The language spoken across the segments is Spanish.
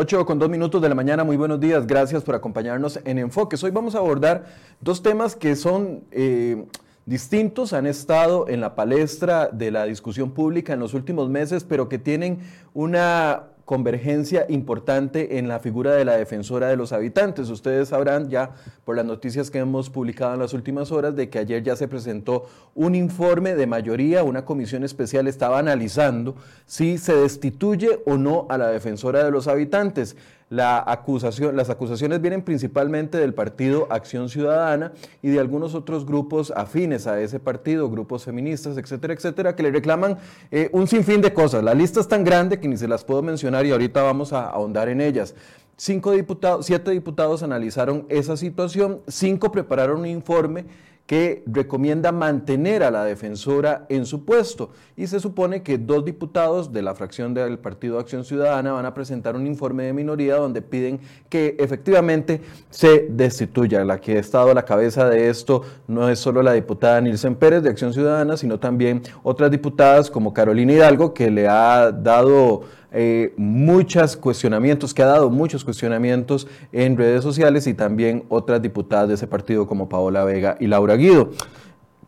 8 con 2 minutos de la mañana, muy buenos días, gracias por acompañarnos en Enfoques. Hoy vamos a abordar dos temas que son eh, distintos, han estado en la palestra de la discusión pública en los últimos meses, pero que tienen una convergencia importante en la figura de la defensora de los habitantes. Ustedes sabrán ya por las noticias que hemos publicado en las últimas horas de que ayer ya se presentó un informe de mayoría, una comisión especial estaba analizando si se destituye o no a la defensora de los habitantes. Las acusaciones vienen principalmente del partido Acción Ciudadana y de algunos otros grupos afines a ese partido, grupos feministas, etcétera, etcétera, que le reclaman eh, un sinfín de cosas. La lista es tan grande que ni se las puedo mencionar y ahorita vamos a ahondar en ellas. Cinco diputados, siete diputados analizaron esa situación, cinco prepararon un informe que recomienda mantener a la defensora en su puesto. Y se supone que dos diputados de la fracción del Partido Acción Ciudadana van a presentar un informe de minoría donde piden que efectivamente se destituya. La que ha estado a la cabeza de esto no es solo la diputada Nilsen Pérez de Acción Ciudadana, sino también otras diputadas como Carolina Hidalgo, que le ha dado eh, muchos cuestionamientos, que ha dado muchos cuestionamientos en redes sociales y también otras diputadas de ese partido como Paola Vega y Laura Guido.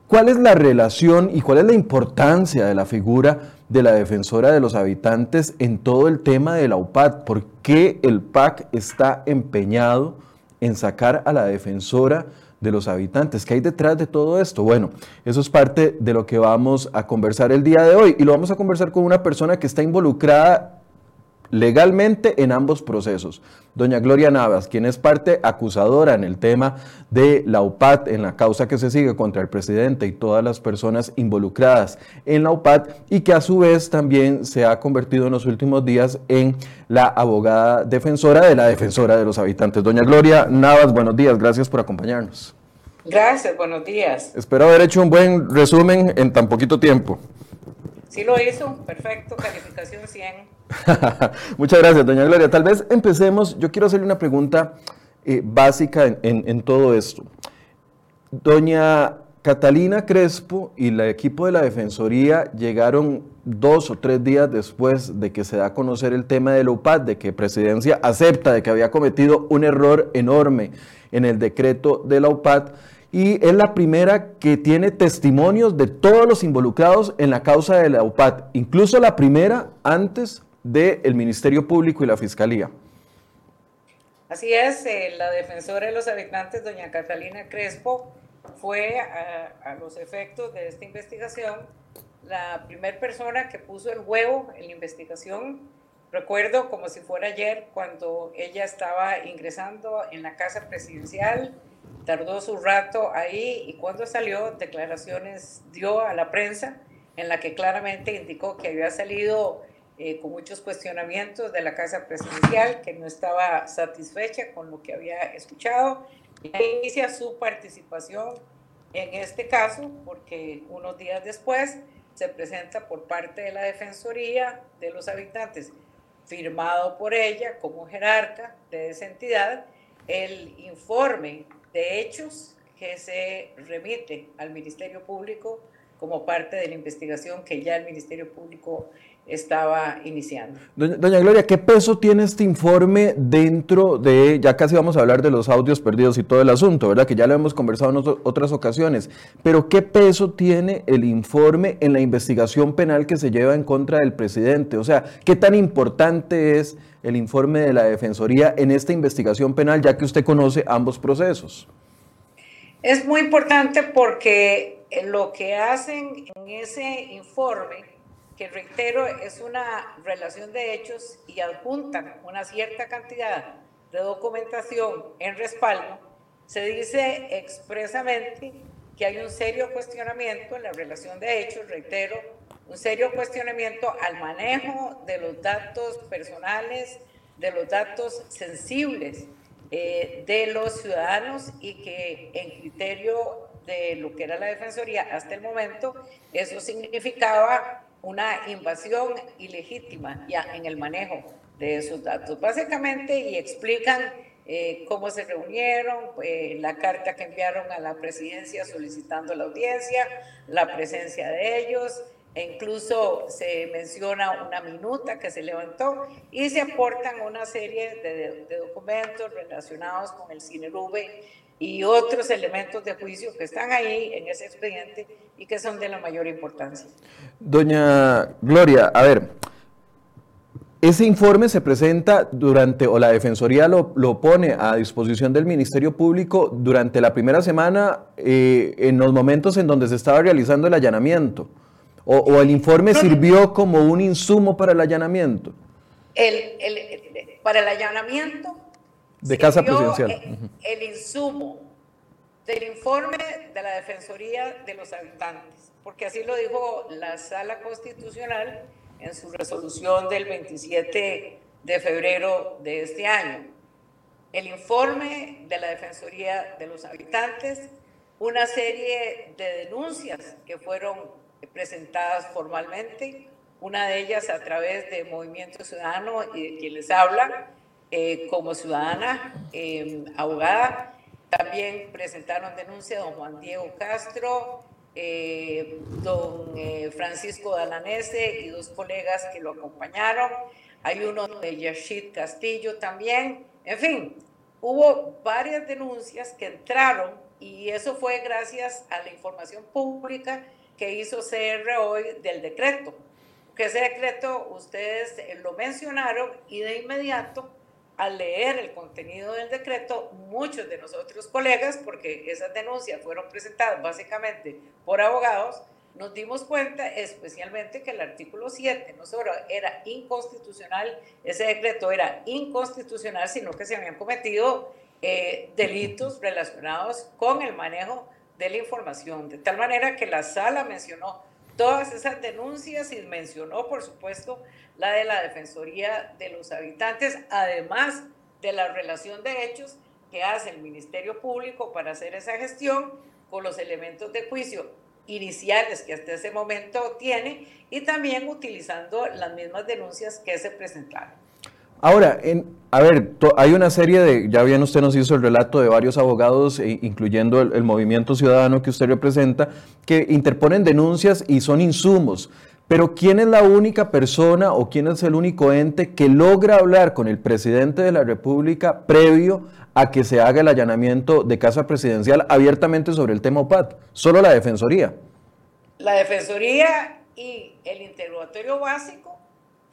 ¿Cuál es la relación y cuál es la importancia de la figura de la defensora de los habitantes en todo el tema de la UPAD? ¿Por qué el PAC está empeñado en sacar a la defensora de los habitantes. ¿Qué hay detrás de todo esto? Bueno, eso es parte de lo que vamos a conversar el día de hoy y lo vamos a conversar con una persona que está involucrada legalmente en ambos procesos. Doña Gloria Navas, quien es parte acusadora en el tema de la UPAD, en la causa que se sigue contra el presidente y todas las personas involucradas en la UPAD, y que a su vez también se ha convertido en los últimos días en la abogada defensora de la defensora de los habitantes. Doña Gloria Navas, buenos días, gracias por acompañarnos. Gracias, buenos días. Espero haber hecho un buen resumen en tan poquito tiempo. Sí lo hizo, perfecto, calificación 100. Muchas gracias, doña Gloria. Tal vez empecemos, yo quiero hacerle una pregunta eh, básica en, todo esto. Doña Catalina Crespo y el equipo de la Defensoría llegaron dos o tres días después de que se da a conocer el tema de la UPAD, de que Presidencia acepta de que había cometido un error enorme en el decreto de la UPAD y es la primera que tiene testimonios de todos los involucrados en la causa de la UPAD, incluso la primera antes del Ministerio Público y la Fiscalía. Así es, eh, la defensora de los habitantes, doña Catalina Crespo, fue a, los efectos de esta investigación la primera persona que puso el huevo en la investigación. Recuerdo como si fuera ayer cuando ella estaba ingresando en la casa presidencial tardó su rato ahí y cuando salió, declaraciones dio a la prensa en la que claramente indicó que había salido eh, con muchos cuestionamientos de la Casa Presidencial, que no estaba satisfecha con lo que había escuchado. Y inicia su participación en este caso, porque unos días después se presenta por parte de la Defensoría de los Habitantes, firmado por ella como jerarca de esa entidad, el informe de hechos que se remite al Ministerio Público como parte de la investigación que ya el Ministerio Público estaba iniciando. Doña, Gloria, ¿qué peso tiene este informe dentro de, ya casi vamos a hablar de los audios perdidos y todo el asunto, ¿verdad? Que ya lo hemos conversado en otras ocasiones, pero ¿qué peso tiene el informe en la investigación penal que se lleva en contra del presidente? O sea, ¿qué tan importante es el informe de la Defensoría en esta investigación penal, ya que usted conoce ambos procesos? Es muy importante porque lo que hacen en ese informe, que reitero, es una relación de hechos y adjuntan una cierta cantidad de documentación en respaldo, se dice expresamente que hay un serio cuestionamiento en la relación de hechos, reitero, un serio cuestionamiento al manejo de los datos personales, de los datos sensibles eh, de los ciudadanos y que en criterio de lo que era la Defensoría hasta el momento, eso significaba una invasión ilegítima ya en el manejo de esos datos. Básicamente, y explican eh, cómo se reunieron, eh, la carta que enviaron a la presidencia solicitando la audiencia, la presencia de ellos, e incluso se menciona una minuta que se levantó y se aportan una serie de, documentos relacionados con el CINERUBE y otros elementos de juicio que están ahí en ese expediente y que son de la mayor importancia. Doña Gloria, a ver, ese informe se presenta durante, o la Defensoría lo, pone a disposición del Ministerio Público durante la primera semana eh, en los momentos en donde se estaba realizando el allanamiento. O, el informe sirvió como un insumo para el allanamiento? El, para el allanamiento. De casa presidencial. El, insumo del informe de la Defensoría de los Habitantes, porque así lo dijo la Sala Constitucional en su resolución del 27 de febrero de este año. El informe de la Defensoría de los Habitantes, una serie de denuncias que fueron presentadas formalmente, una de ellas a través de Movimiento Ciudadano y de quien les habla eh, como ciudadana, eh, abogada. También presentaron denuncia don Juan Diego Castro, eh, don Francisco Dalanese y dos colegas que lo acompañaron. Hay uno de Yashid Castillo también. En fin, hubo varias denuncias que entraron y eso fue gracias a la información pública que hizo CR hoy del decreto. Que ese decreto ustedes lo mencionaron y de inmediato al leer el contenido del decreto, muchos de nosotros colegas, porque esas denuncias fueron presentadas básicamente por abogados, nos dimos cuenta especialmente que el artículo 7 no solo era inconstitucional, ese decreto era inconstitucional, sino que se habían cometido eh, delitos relacionados con el manejo de la información, de tal manera que la sala mencionó todas esas denuncias y mencionó, por supuesto, la de la Defensoría de los Habitantes, además de la relación de hechos que hace el Ministerio Público para hacer esa gestión con los elementos de juicio iniciales que hasta ese momento tiene y también utilizando las mismas denuncias que se presentaron. Ahora, en, a ver, hay una serie de, ya bien usted nos hizo el relato de varios abogados, e, incluyendo el, movimiento ciudadano que usted representa, que interponen denuncias y son insumos. Pero ¿quién es la única persona o quién es el único ente que logra hablar con el presidente de la República previo a que se haga el allanamiento de casa presidencial abiertamente sobre el tema OPAT? Solo la Defensoría. La Defensoría y el interrogatorio básico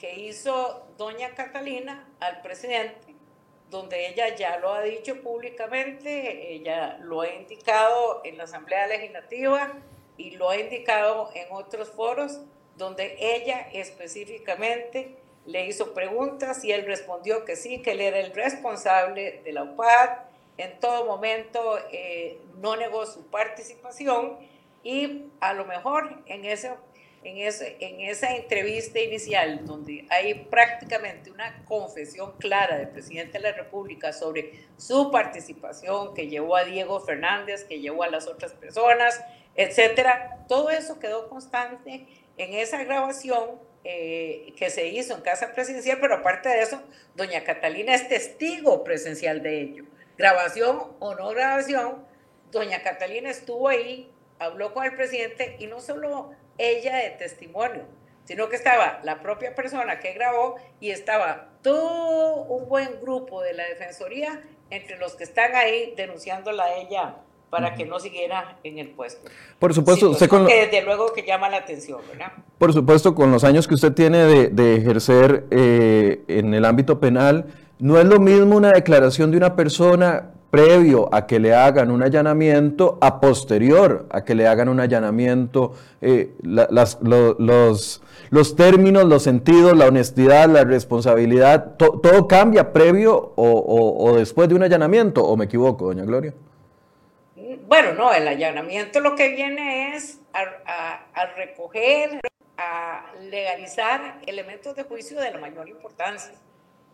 que hizo doña Catalina al presidente, donde ella ya lo ha dicho públicamente, ella lo ha indicado en la Asamblea Legislativa y lo ha indicado en otros foros, donde ella específicamente le hizo preguntas y él respondió que sí, que él era el responsable de la UPAD, en todo momento eh, no negó su participación y a lo mejor en ese en, ese, en esa entrevista inicial, donde hay prácticamente una confesión clara del presidente de la República sobre su participación, que llevó a Diego Fernández, que llevó a las otras personas, etcétera, todo eso quedó constante en esa grabación eh, que se hizo en Casa Presidencial, pero aparte de eso, doña Catalina es testigo presencial de ello. Grabación o no grabación, doña Catalina estuvo ahí, habló con el presidente y no solo ella de testimonio, sino que estaba la propia persona que grabó y estaba todo un buen grupo de la Defensoría entre los que están ahí denunciándola a ella para que no siguiera en el puesto. Por supuesto, usted con que desde luego que llama la atención, ¿verdad? Por supuesto, con los años que usted tiene de, ejercer eh, en el ámbito penal, no es lo mismo una declaración de una persona previo a que le hagan un allanamiento, a posterior a que le hagan un allanamiento, eh, los, los, términos, los sentidos, la honestidad, la responsabilidad, todo cambia previo o, después de un allanamiento, o me equivoco, doña Gloria. Bueno, no, el allanamiento lo que viene es a recoger, a legalizar elementos de juicio de la mayor importancia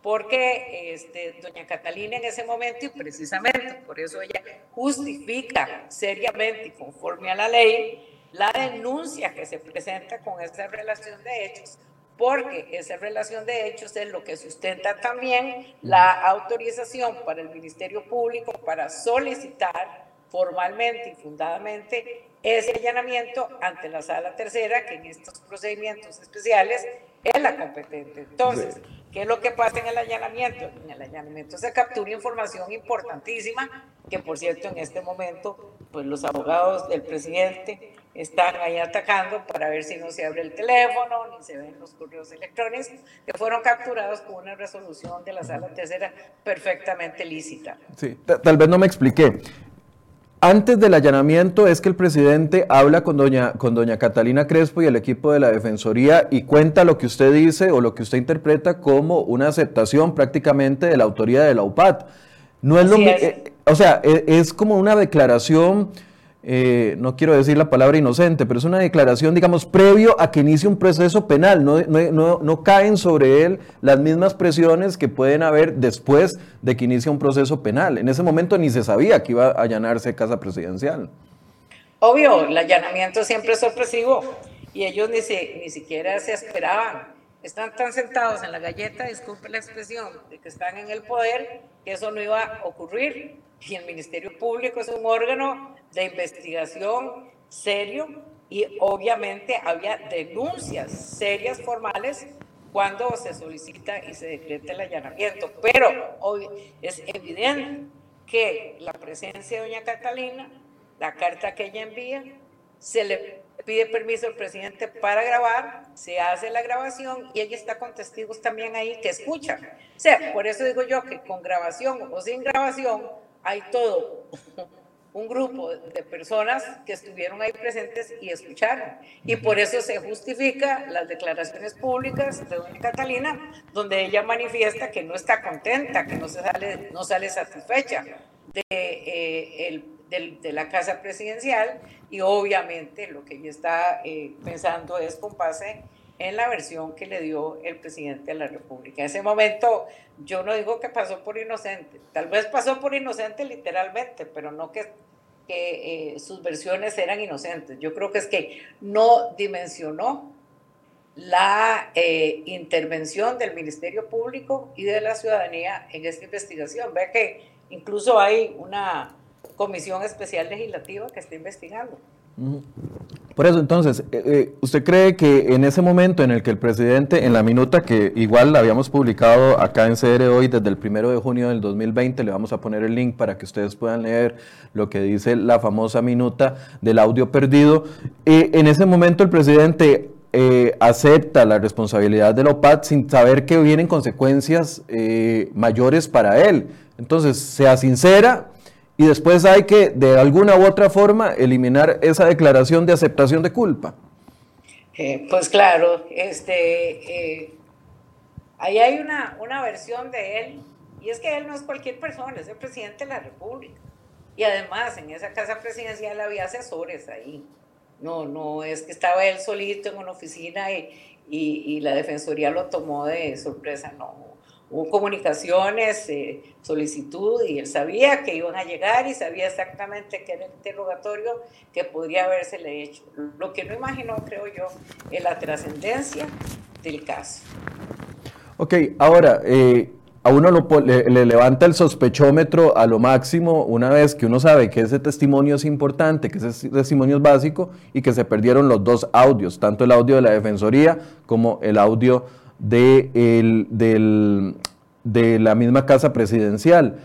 porque este, doña Catalina en ese momento, y precisamente por eso ella justifica seriamente y conforme a la ley la denuncia que se presenta con esa relación de hechos, porque esa relación de hechos es lo que sustenta también la autorización para el Ministerio Público para solicitar formalmente y fundadamente ese allanamiento ante la sala tercera, que en estos procedimientos especiales es la competente. Entonces, ¿qué es lo que pasa en el allanamiento? En el allanamiento se captura información importantísima, que por cierto en este momento, pues los abogados del presidente están ahí atacando para ver si no se abre el teléfono, ni se ven los correos electrónicos, que fueron capturados con una resolución de la sala tercera perfectamente lícita. Sí, tal vez no me expliqué. Antes del allanamiento es que el presidente habla con doña, con doña Catalina Crespo y el equipo de la Defensoría y cuenta lo que usted dice o lo que usted interpreta como una aceptación prácticamente de la autoría de la UPAT. No es lo eh, o sea, es, es como una declaración eh, no quiero decir la palabra inocente, pero es una declaración, digamos, previo a que inicie un proceso penal. No, no, no, caen sobre él las mismas presiones que pueden haber después de que inicie un proceso penal. En ese momento ni se sabía que iba a allanarse casa presidencial. Obvio, el allanamiento siempre es sorpresivo y ellos ni, ni siquiera se esperaban. Están tan sentados en la galleta, disculpe la expresión, de que están en el poder, que eso no iba a ocurrir. Y el Ministerio Público es un órgano de investigación serio y obviamente había denuncias serias formales cuando se solicita y se decreta el allanamiento. Pero hoy es evidente que la presencia de doña Catalina, la carta que ella envía, se le pide permiso al presidente para grabar, se hace la grabación y ella está con testigos también ahí que escuchan. O sea, por eso digo yo que con grabación o sin grabación hay todo un grupo de personas que estuvieron ahí presentes y escucharon. Y por eso se justifica las declaraciones públicas de doña Catalina, donde ella manifiesta que no está contenta, que no, se sale, no sale satisfecha de, eh, el, de, la casa presidencial y obviamente lo que ella está eh, pensando es con base en la versión que le dio el presidente de la República. En ese momento yo no digo que pasó por inocente, tal vez pasó por inocente literalmente, pero no que, que eh, sus versiones eran inocentes. Yo creo que es que no dimensionó la eh, intervención del Ministerio Público y de la ciudadanía en esta investigación. Ve que incluso hay una comisión especial legislativa que está investigando. Por eso, entonces, eh, eh, ¿usted cree que en ese momento en el que el presidente, en la minuta que igual la habíamos publicado acá en CR hoy desde el primero de junio del 2020, le vamos a poner el link para que ustedes puedan leer lo que dice la famosa minuta del audio perdido, eh, en ese momento el presidente acepta la responsabilidad de la OPAT sin saber que vienen consecuencias mayores para él. Entonces, sea sincera, y después hay que, de alguna u otra forma, eliminar esa declaración de aceptación de culpa. Eh, pues claro, este, eh, ahí hay una, una versión de él, y es que él no es cualquier persona, es el presidente de la República. Y además, en esa casa presidencial había asesores ahí. No, no es que estaba él solito en una oficina y, y la defensoría lo tomó de sorpresa, no hubo comunicaciones, eh, solicitud, y él sabía que iban a llegar y sabía exactamente qué era el interrogatorio que podría habérsele hecho. Lo que no imaginó, creo yo, es la trascendencia del caso. Ok, ahora, eh, a uno le, le, levanta el sospechómetro a lo máximo una vez que uno sabe que ese testimonio es importante, que ese testimonio es básico y que se perdieron los dos audios, tanto el audio de la Defensoría como el audio de, el, del, de la misma casa presidencial.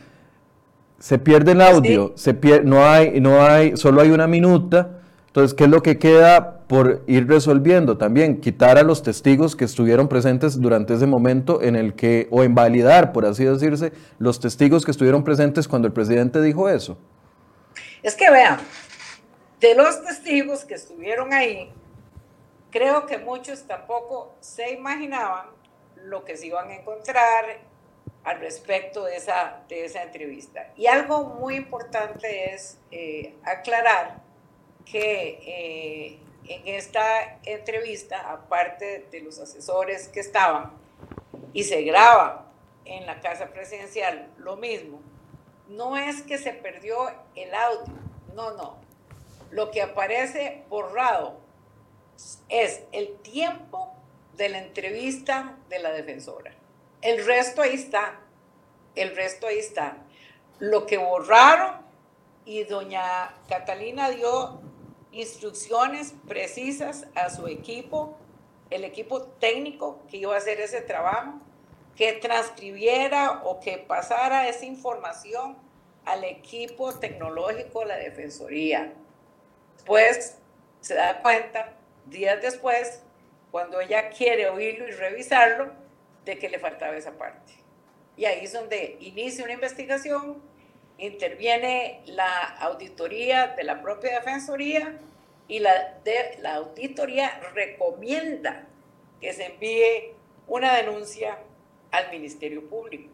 Se pierde el audio, se no hay, no hay, solo hay una minuta. Entonces, ¿qué es lo que queda por ir resolviendo? También quitar a los testigos que estuvieron presentes durante ese momento en el que, o invalidar, por así decirse, los testigos que estuvieron presentes cuando el presidente dijo eso. Es que vean, de los testigos que estuvieron ahí, Creo que muchos tampoco se imaginaban lo que se iban a encontrar al respecto de esa, de esa entrevista. Y algo muy importante es eh, aclarar que eh, en esta entrevista, aparte de los asesores que estaban, y se graba en la casa presidencial lo mismo, no es que se perdió el audio, no, no. Lo que aparece borrado es el tiempo de la entrevista de la defensora. El resto ahí está. El resto ahí está. Lo que borraron y doña Catalina dio instrucciones precisas a su equipo, el equipo técnico que iba a hacer ese trabajo, que transcribiera o que pasara esa información al equipo tecnológico de la Defensoría. Pues se da cuenta, días después, cuando ella quiere oírlo y revisarlo, de que le faltaba esa parte. Y ahí es donde inicia una investigación, interviene la auditoría de la propia Defensoría y la, de, la auditoría recomienda que se envíe una denuncia al Ministerio Público.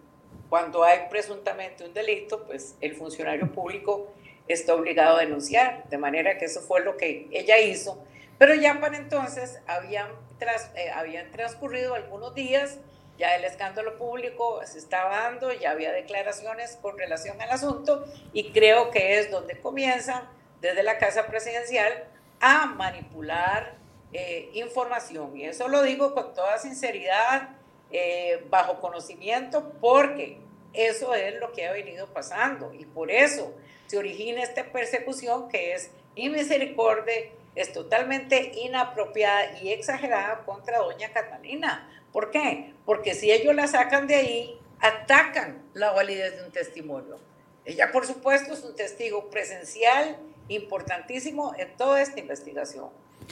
Cuando hay presuntamente un delito, pues el funcionario público está obligado a denunciar, de manera que eso fue lo que ella hizo. Pero ya para entonces habían, tras, eh, habían transcurrido algunos días, ya el escándalo público se estaba dando, ya había declaraciones con relación al asunto y creo que es donde comienza desde la Casa Presidencial a manipular eh, información. Y eso lo digo con toda sinceridad, eh, bajo conocimiento, porque eso es lo que ha venido pasando y por eso se origina esta persecución que es inmisericordia, es totalmente inapropiada y exagerada contra doña Catalina. ¿Por qué? Porque si ellos la sacan de ahí, atacan la validez de un testimonio. Ella, por supuesto, es un testigo presencial importantísimo en toda esta investigación.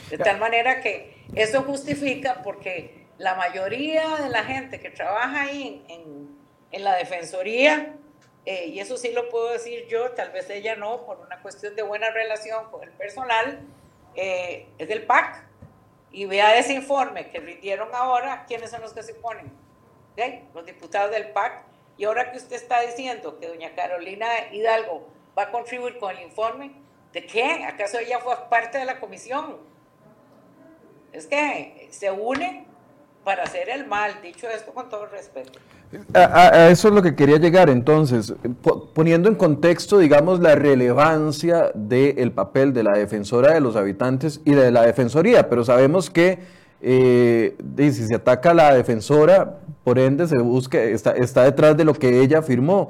De tal manera que eso justifica porque la mayoría de la gente que trabaja ahí en, en, la Defensoría, eh, y eso sí lo puedo decir yo, tal vez ella no, por una cuestión de buena relación con el personal, eh, es del PAC. Y vea ese informe que rindieron ahora, ¿quiénes son los que se ponen? Los diputados del PAC. Y ahora que usted está diciendo que doña Carolina Hidalgo va a contribuir con el informe, ¿de qué? ¿Acaso ella fue parte de la comisión? Es que se une para hacer el mal, dicho esto con todo respeto. A, eso es lo que quería llegar entonces, poniendo en contexto, digamos, la relevancia del papel de la defensora de los habitantes y de la defensoría, pero sabemos que eh, si se ataca a la defensora, por ende se busca, está, está detrás de lo que ella afirmó.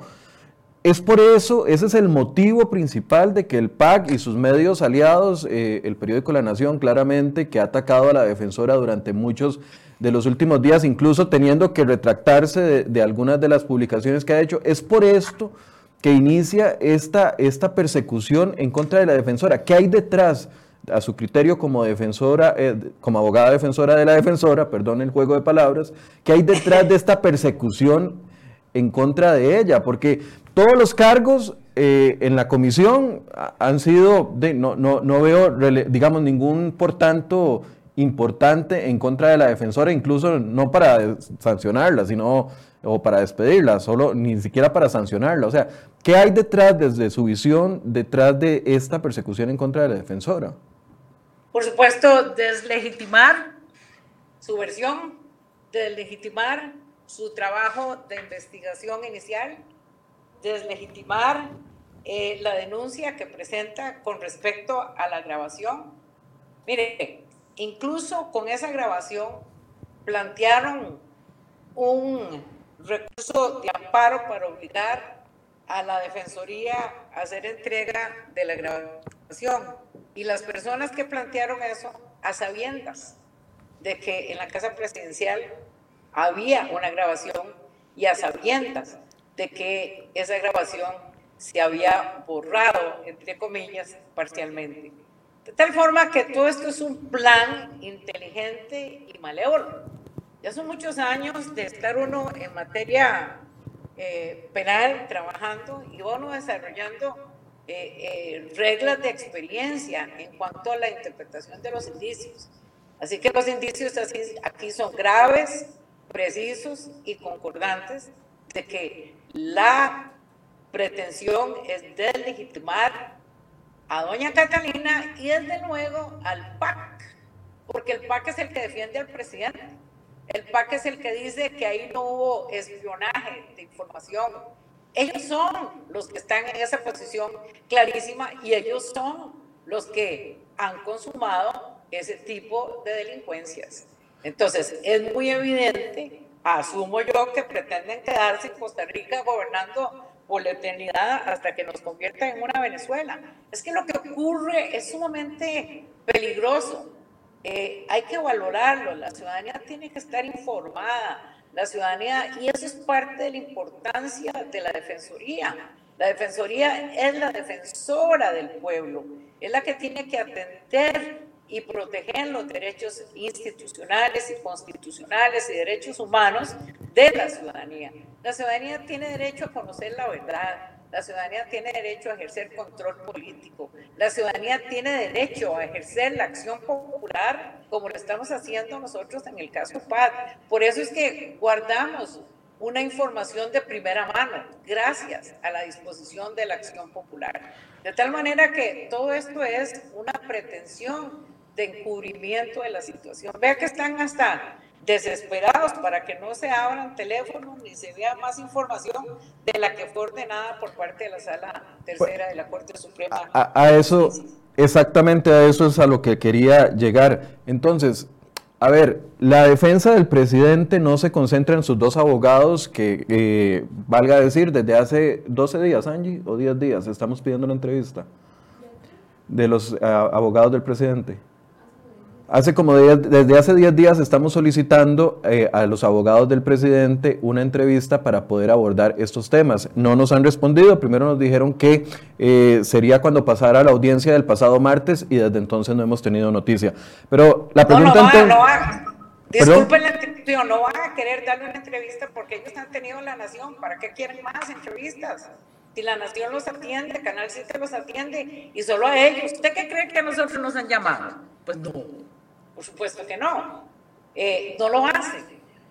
Es por eso, ese es el motivo principal de que el PAC y sus medios aliados, eh, el periódico La Nación claramente, que ha atacado a la defensora durante muchos de los últimos días, incluso teniendo que retractarse de, algunas de las publicaciones que ha hecho. Es por esto que inicia esta, esta persecución en contra de la defensora. ¿Qué hay detrás? a su criterio como defensora, eh, como abogada defensora de la defensora, perdón el juego de palabras, ¿qué hay detrás de esta persecución en contra de ella? Porque todos los cargos eh, en la comisión han sido, de, no, no, no veo, digamos, ningún, por tanto, importante en contra de la defensora, incluso no para sancionarla, sino o para despedirla, solo ni siquiera para sancionarla. O sea, ¿qué hay detrás, desde su visión, detrás de esta persecución en contra de la defensora? Por supuesto, deslegitimar su versión, deslegitimar su trabajo de investigación inicial, deslegitimar eh, la denuncia que presenta con respecto a la grabación. Mire, Incluso con esa grabación plantearon un recurso de amparo para obligar a la Defensoría a hacer entrega de la grabación. Y las personas que plantearon eso, a sabiendas de que en la Casa Presidencial había una grabación y a sabiendas de que esa grabación se había borrado, entre comillas, parcialmente. De tal forma que todo esto es un plan inteligente y malévolo. Ya son muchos años de estar uno en materia eh, penal trabajando y uno desarrollando eh, eh, reglas de experiencia en cuanto a la interpretación de los indicios. Así que los indicios aquí son graves, precisos y concordantes de que la pretensión es deslegitimar a doña Catalina y desde luego al PAC, porque el PAC es el que defiende al presidente. El PAC es el que dice que ahí no hubo espionaje de información. Ellos son los que están en esa posición clarísima y ellos son los que han consumado ese tipo de delincuencias. Entonces, es muy evidente, asumo yo, que pretenden quedarse en Costa Rica gobernando por la eternidad hasta que nos convierta en una Venezuela. Es que lo que ocurre es sumamente peligroso. Eh, hay que valorarlo, la ciudadanía tiene que estar informada, la ciudadanía, y eso es parte de la importancia de la Defensoría. La Defensoría es la defensora del pueblo, es la que tiene que atender y proteger los derechos institucionales y constitucionales y derechos humanos de la ciudadanía. La ciudadanía tiene derecho a conocer la verdad, la ciudadanía tiene derecho a ejercer control político, la ciudadanía tiene derecho a ejercer la acción popular como lo estamos haciendo nosotros en el caso PAD. Por eso es que guardamos una información de primera mano, gracias a la disposición de la acción popular. De tal manera que todo esto es una pretensión de encubrimiento de la situación. Vea que están hasta desesperados para que no se abran teléfonos ni se vea más información de la que fue ordenada por parte de la Sala Tercera de la Corte Suprema. A, eso, exactamente a eso es a lo que quería llegar. Entonces, a ver, la defensa del presidente no se concentra en sus dos abogados que, eh, valga decir, desde hace 12 días, Angie, o 10 días, estamos pidiendo una entrevista de los eh, abogados del presidente. Hace como desde hace 10 días estamos solicitando eh, a los abogados del presidente una entrevista para poder abordar estos temas. No nos han respondido. Primero nos dijeron que eh, sería cuando pasara la audiencia del pasado martes y desde entonces no hemos tenido noticia. Pero la pregunta no, no, no Disculpen la no van a querer darle una entrevista porque ellos han tenido la nación. ¿Para qué quieren más entrevistas? Si la nación los atiende, Canal 7 los atiende y solo a ellos. ¿Usted qué cree que a nosotros nos han llamado? Pues no. Por supuesto que no. Eh, no lo hacen,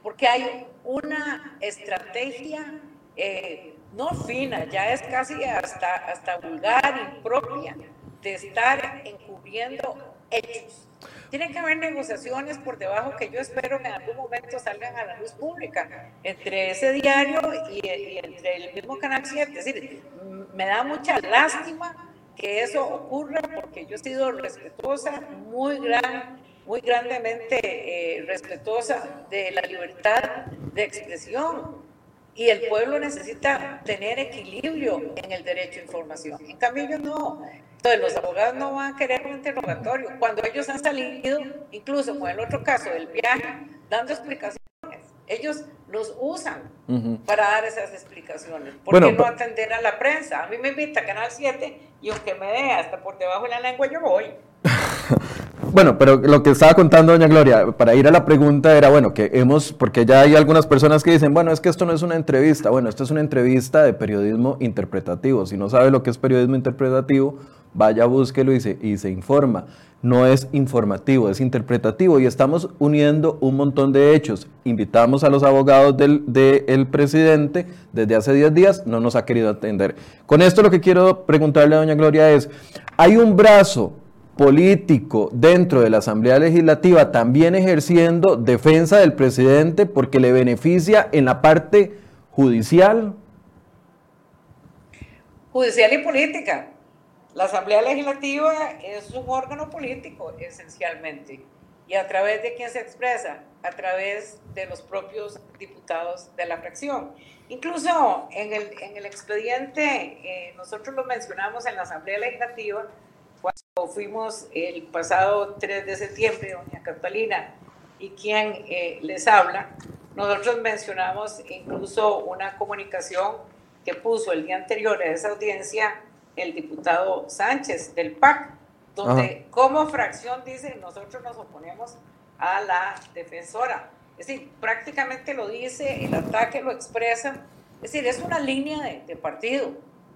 porque hay una estrategia eh, no fina, ya es casi hasta, hasta vulgar, impropia, de estar encubriendo hechos. Tienen que haber negociaciones por debajo que yo espero que en algún momento salgan a la luz pública entre ese diario y, y entre el mismo Canal 7. Es decir, me da mucha lástima que eso ocurra porque yo he sido respetuosa, muy gran muy grandemente eh, respetuosa de la libertad de expresión y el pueblo necesita tener equilibrio en el derecho a información. En cambio, ellos no. Entonces, los abogados no van a querer un interrogatorio. Cuando ellos han salido, incluso como en el otro caso del viaje, dando explicaciones, ellos los usan para dar esas explicaciones. ¿Por qué no atender a la prensa? A mí me invita a Canal 7 y aunque me dé hasta por debajo de la lengua, yo voy. Bueno, pero lo que estaba contando doña Gloria, para ir a la pregunta era, bueno, que hemos, porque ya hay algunas personas que dicen, bueno, es que esto no es una entrevista, bueno, esto es una entrevista de periodismo interpretativo. Si no sabe lo que es periodismo interpretativo, vaya, búsquelo y se, y se informa. No es informativo, es interpretativo y estamos uniendo un montón de hechos. Invitamos a los abogados del, presidente desde hace 10 días, no nos ha querido atender. Con esto lo que quiero preguntarle a doña Gloria es, ¿hay un brazo político dentro de la Asamblea Legislativa también ejerciendo defensa del presidente porque le beneficia en la parte judicial? Judicial y política. La Asamblea Legislativa es un órgano político esencialmente. ¿Y a través de quién se expresa? A través de los propios diputados de la fracción. Incluso en el, en el expediente, eh, nosotros lo mencionamos en la Asamblea Legislativa, fuimos el pasado 3 de septiembre, doña Catalina y quien eh, les habla, nosotros mencionamos incluso una comunicación que puso el día anterior a esa audiencia el diputado Sánchez del PAC, donde como fracción dice, nosotros nos oponemos a la defensora. Es decir, prácticamente lo dice, el ataque lo expresa. Es decir, es una línea de, de partido.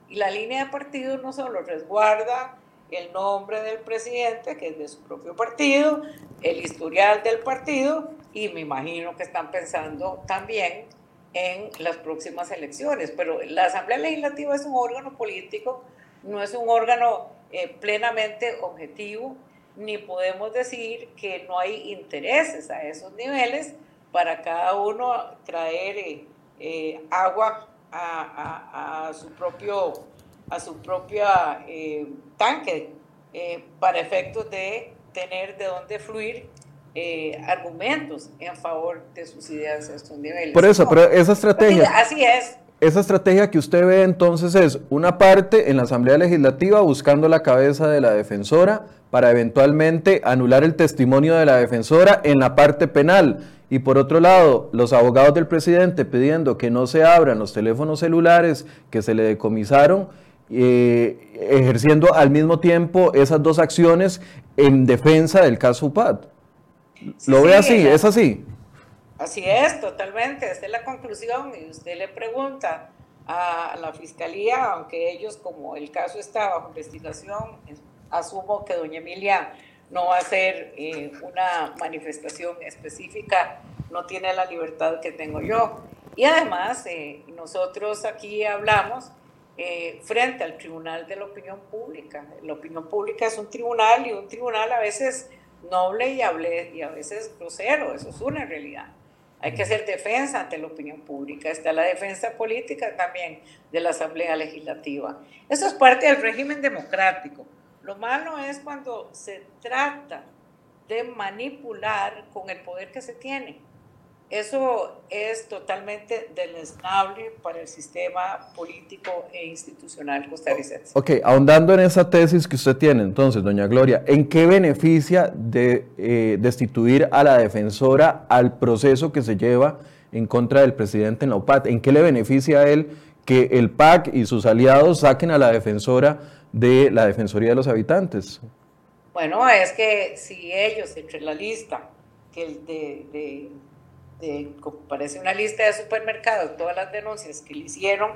Y la línea de partido no solo resguarda el nombre del presidente, que es de su propio partido, el historial del partido, y me imagino que están pensando también en las próximas elecciones. Pero la Asamblea Legislativa es un órgano político, no es un órgano eh, plenamente objetivo, ni podemos decir que no hay intereses a esos niveles para cada uno traer eh, eh, agua a, su propio a su propia eh, tanque eh, para efectos de tener de dónde fluir eh, argumentos en favor de sus ideas a estos niveles. Por eso, pero esa estrategia... Así, es. esa estrategia que usted ve entonces es una parte en la Asamblea Legislativa buscando la cabeza de la defensora para eventualmente anular el testimonio de la defensora en la parte penal. Y por otro lado, los abogados del presidente pidiendo que no se abran los teléfonos celulares que se le decomisaron, eh, ejerciendo al mismo tiempo esas dos acciones en defensa del caso UPAD. ¿Lo ve así? ¿Es así? Así es, totalmente. Esta es la conclusión. Y usted le pregunta a la fiscalía, aunque ellos, como el caso está bajo investigación, asumo que doña Emilia no va a hacer eh, una manifestación específica, no tiene la libertad que tengo yo. Y además, eh, nosotros aquí hablamos eh, frente al Tribunal de la Opinión Pública. La opinión pública es un tribunal y un tribunal a veces noble y, hable, y a veces grosero, eso es una realidad. Hay que hacer defensa ante la opinión pública. Está la defensa política también de la Asamblea Legislativa. Eso es parte del régimen democrático. Lo malo es cuando se trata de manipular con el poder que se tiene. Eso es totalmente deleznable para el sistema político e institucional costarricense. Ok, ahondando en esa tesis que usted tiene, entonces, doña Gloria, ¿en qué beneficia de eh, destituir a la defensora al proceso que se lleva en contra del presidente en la UPAT? ¿En qué le beneficia a él que el PAC y sus aliados saquen a la defensora de la Defensoría de los Habitantes? Bueno, es que si ellos, entre la lista que el de parece una lista de supermercados, todas las denuncias que le hicieron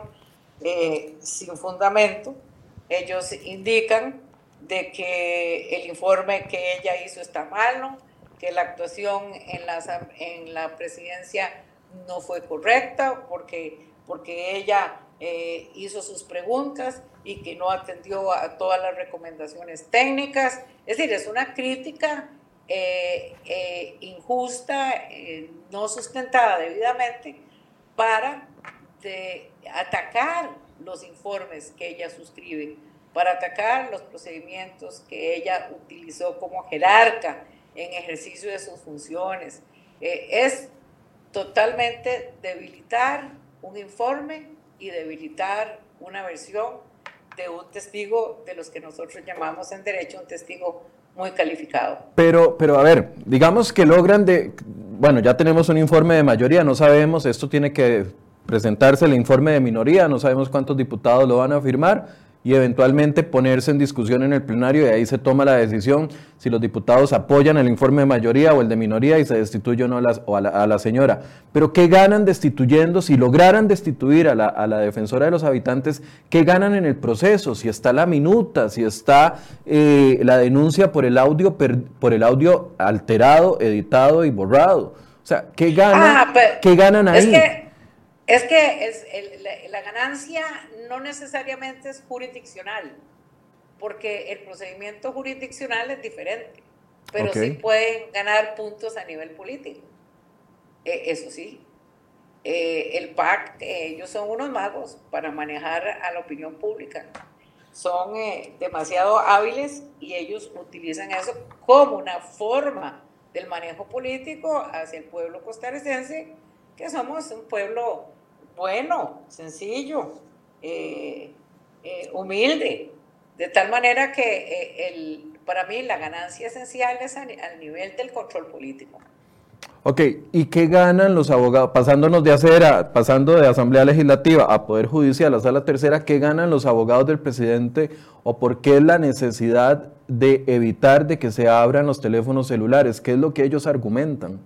eh, sin fundamento, ellos indican de que el informe que ella hizo está malo, que la actuación en la, en la presidencia no fue correcta porque, porque ella eh, hizo sus preguntas y que no atendió a todas las recomendaciones técnicas. Es decir, es una crítica eh, eh, injusta, eh, no sustentada debidamente, para atacar los informes que ella suscribe, para atacar los procedimientos que ella utilizó como jerarca en ejercicio de sus funciones. es totalmente debilitar un informe y debilitar una versión de un testigo de los que nosotros llamamos en derecho un testigo muy calificado. Pero, pero a ver, digamos que logran de, bueno, ya tenemos un informe de mayoría, no sabemos, esto tiene que presentarse el informe de minoría, no sabemos cuántos diputados lo van a firmar y eventualmente ponerse en discusión en el plenario y ahí se toma la decisión si los diputados apoyan el informe de mayoría o el de minoría y se destituye o no a, la, señora. Pero ¿qué ganan destituyendo? Si lograran destituir a la, defensora de los habitantes, ¿qué ganan en el proceso? Si está la minuta, si está eh, la denuncia por el, audio, por el audio alterado, editado y borrado. O sea, ¿qué ganan, ah, ¿qué ganan ahí? Es que, es que es la ganancia no necesariamente es jurisdiccional, porque el procedimiento jurisdiccional es diferente, pero sí pueden ganar puntos a nivel político. E, eso sí. Eh, el PAC, ellos son unos magos para manejar a la opinión pública. Son eh, demasiado hábiles y ellos utilizan eso como una forma del manejo político hacia el pueblo costarricense, que somos un pueblo bueno, sencillo, eh, eh, humilde, de tal manera que eh, el, para mí la ganancia esencial es al nivel del control político. Ok, ¿y qué ganan los abogados? Pasándonos de acera, pasando de Asamblea Legislativa a Poder Judicial, a Sala Tercera, ¿qué ganan los abogados del presidente o por qué la necesidad de evitar de que se abran los teléfonos celulares? ¿Qué es lo que ellos argumentan?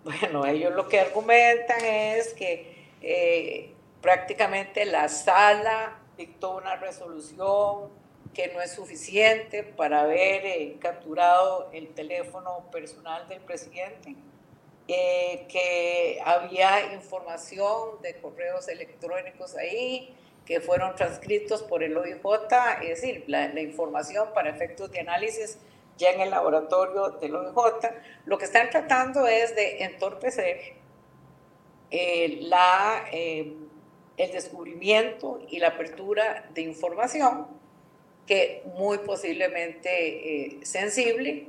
Bueno, ellos lo que argumentan es que prácticamente la sala dictó una resolución que no es suficiente para haber eh, capturado el teléfono personal del presidente, eh, que había información de correos electrónicos ahí que fueron transcritos por el OIJ, es decir, la, información para efectos de análisis ya en el laboratorio del OIJ, lo que están tratando es de entorpecer eh, la el descubrimiento y la apertura de información que muy posiblemente eh, sensible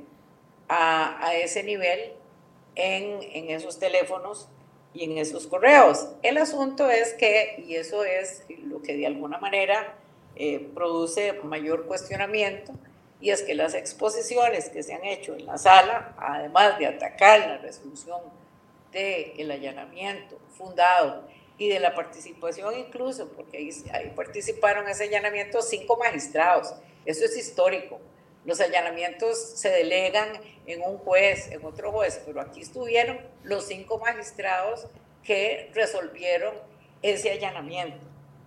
a, ese nivel en, esos teléfonos y en esos correos. El asunto es que, y eso es lo que de alguna manera eh, produce mayor cuestionamiento, y es que las exposiciones que se han hecho en la sala, además de atacar la resolución del allanamiento fundado y de la participación incluso, porque ahí participaron en ese allanamiento cinco magistrados, eso es histórico. Los allanamientos se delegan en un juez, en otro juez, pero aquí estuvieron los cinco magistrados que resolvieron ese allanamiento,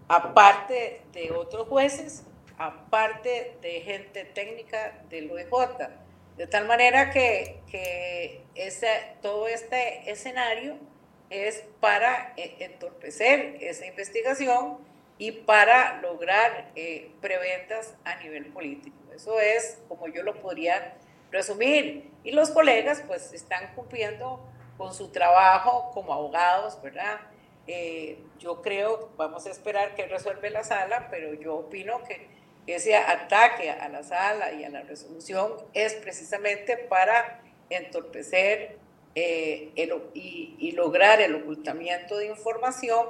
aparte de otros jueces, aparte de gente técnica del OIJ. De tal manera que, que ese, todo este escenario es para eh, entorpecer esa investigación y para lograr eh, preventas a nivel político. Eso es como yo lo podría resumir. Y los colegas pues están cumpliendo con su trabajo como abogados, ¿verdad? Eh, yo creo, vamos a esperar que resuelve la sala, pero yo opino que ese ataque a la sala y a la resolución es precisamente para entorpecer eh, y, y, lograr el ocultamiento de información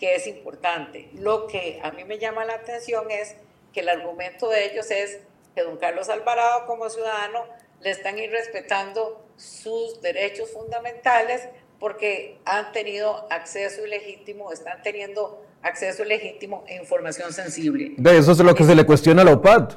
que es importante. Lo que a mí me llama la atención es que el argumento de ellos es que don Carlos Alvarado como ciudadano le están irrespetando sus derechos fundamentales porque han tenido acceso ilegítimo, están teniendo acceso ilegítimo a información sensible. De eso es lo que se le cuestiona a la OPAD.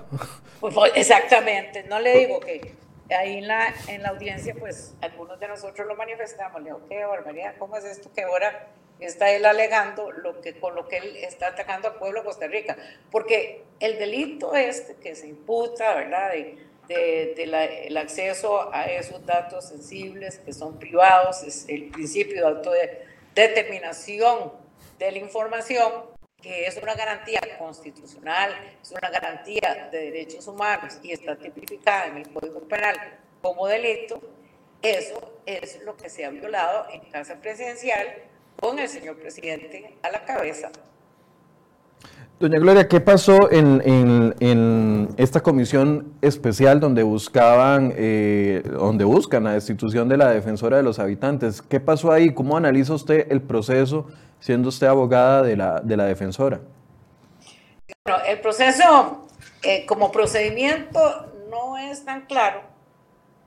Pues, pues, exactamente, no le digo que ahí en la, en la audiencia, pues algunos de nosotros lo manifestamos, le digo, qué barbaridad, ¿cómo es esto que ahora está él alegando lo que, con lo que él está atacando al pueblo de Costa Rica? Porque el delito este que se imputa, ¿verdad? De, de, el acceso a esos datos sensibles que son privados, es el principio de autodeterminación de la información, que es una garantía constitucional, es una garantía de derechos humanos y está tipificada en el Código Penal como delito, eso es lo que se ha violado en Casa Presidencial con el señor presidente a la cabeza. Doña Gloria, ¿qué pasó en, esta comisión especial donde buscaban, eh, donde buscan la destitución de la defensora de los habitantes? ¿Qué pasó ahí? ¿Cómo analiza usted el proceso siendo usted abogada de la, de la defensora? Bueno, el proceso eh, como procedimiento no es tan claro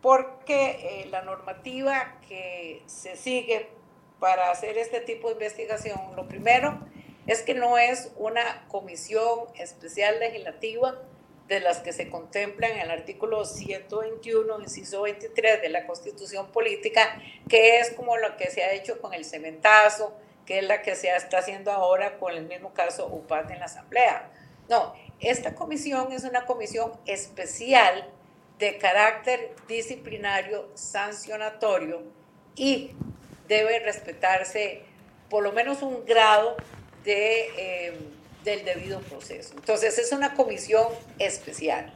porque eh, la normativa que se sigue para hacer este tipo de investigación, lo primero es que no es una comisión especial legislativa de las que se contemplan en el artículo 121, inciso 23 de la Constitución Política, que es como lo que se ha hecho con el cementazo, que es la que se está haciendo ahora con el mismo caso UPAD en la Asamblea. No, esta comisión es una comisión especial de carácter disciplinario sancionatorio y debe respetarse por lo menos un grado de, eh, del debido proceso. Entonces, es una comisión especial.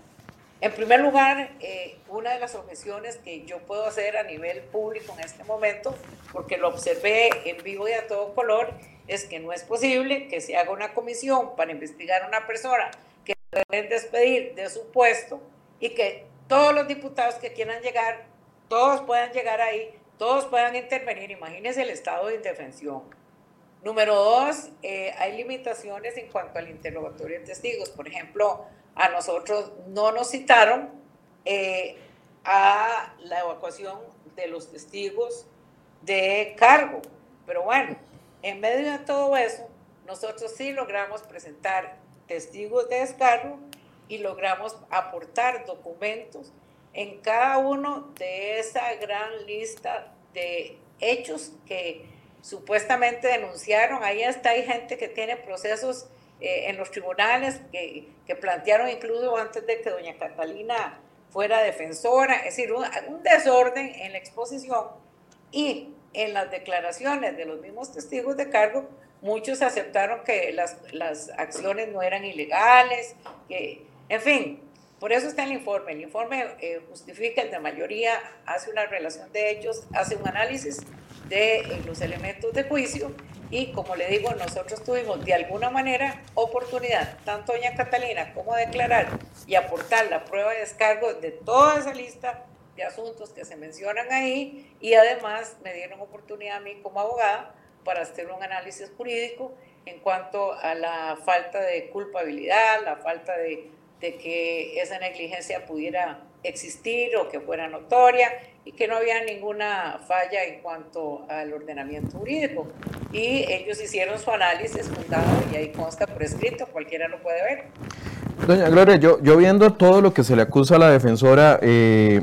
En primer lugar, eh, una de las objeciones que yo puedo hacer a nivel público en este momento, porque lo observé en vivo y a todo color, es que no es posible que se haga una comisión para investigar a una persona que deben despedir de su puesto y que todos los diputados que quieran llegar, todos puedan llegar ahí, todos puedan intervenir. Imagínense el estado de indefensión. Número dos, eh, hay limitaciones en cuanto al interrogatorio de testigos. Por ejemplo, a nosotros no nos citaron eh, a la evacuación de los testigos de cargo. Pero bueno, en medio de todo eso, nosotros sí logramos presentar testigos de descargo y logramos aportar documentos en cada uno de esa gran lista de hechos que supuestamente denunciaron. Ahí hasta hay gente que tiene procesos eh, en los tribunales que, que, plantearon incluso antes de que doña Catalina fuera defensora, es decir, un, un, desorden en la exposición y en las declaraciones de los mismos testigos de cargo, muchos aceptaron que las, las acciones no eran ilegales, que, en fin, por eso está el informe. El informe eh, justifica, el de mayoría hace una relación de hechos, hace un análisis de eh, los elementos de juicio y como le digo, nosotros tuvimos de alguna manera oportunidad, tanto doña Catalina como declarar y aportar la prueba de descargo de toda esa lista de asuntos que se mencionan ahí y además me dieron oportunidad a mí como abogada para hacer un análisis jurídico en cuanto a la falta de culpabilidad, la falta de, de que esa negligencia pudiera existir o que fuera notoria y que no había ninguna falla en cuanto al ordenamiento jurídico. Y ellos hicieron su análisis fundado y ahí consta por escrito, cualquiera lo puede ver. Doña Gloria, yo, yo viendo todo lo que se le acusa a la defensora, eh,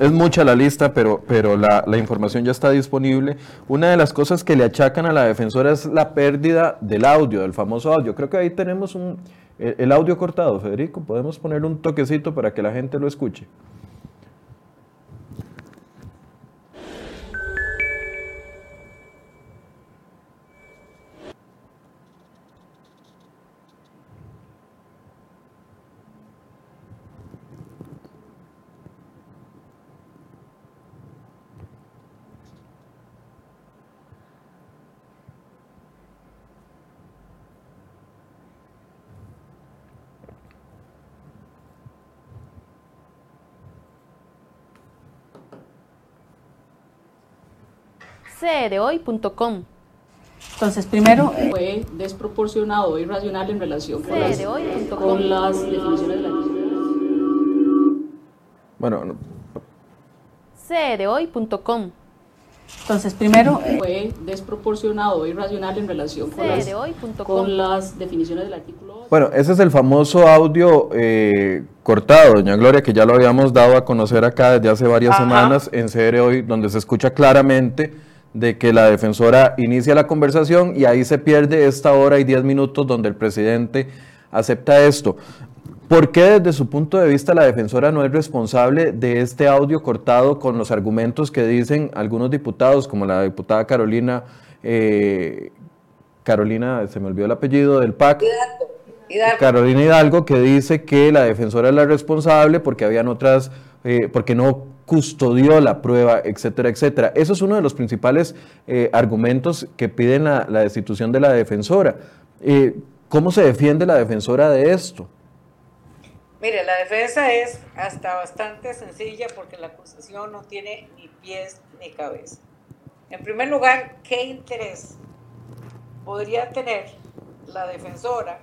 es, mucha la lista, pero, pero la, la, información ya está disponible. Una de las cosas que le achacan a la defensora es la pérdida del audio, del famoso audio. Creo que ahí tenemos un, el audio cortado, Federico. Podemos poner un toquecito para que la gente lo escuche. cdehoy.com. Entonces, primero fue desproporcionado e irracional en relación con las, con las definiciones de la Bueno, cdehoy.com. Entonces, primero fue desproporcionado e irracional en relación con las, con las definiciones del artículo. Bueno, ese es el famoso audio eh, cortado, doña Gloria, que ya lo habíamos dado a conocer acá desde hace varias semanas en CR Hoy, donde se escucha claramente de que la defensora inicia la conversación y ahí se pierde esta hora y diez minutos donde el presidente acepta esto. ¿Por qué desde su punto de vista la defensora no es responsable de este audio cortado con los argumentos que dicen algunos diputados, como la diputada Carolina, eh, Carolina, se me olvidó el apellido del PAC, Carolina Hidalgo, que dice que la defensora es la responsable porque habían otras, eh, porque no custodió la prueba, etcétera, etcétera. Eso es uno de los principales eh, argumentos que piden la, destitución de la defensora. Eh, ¿Cómo se defiende la defensora de esto? Mire, la defensa es hasta bastante sencilla porque la acusación no tiene ni pies ni cabeza. En primer lugar, ¿qué interés podría tener la defensora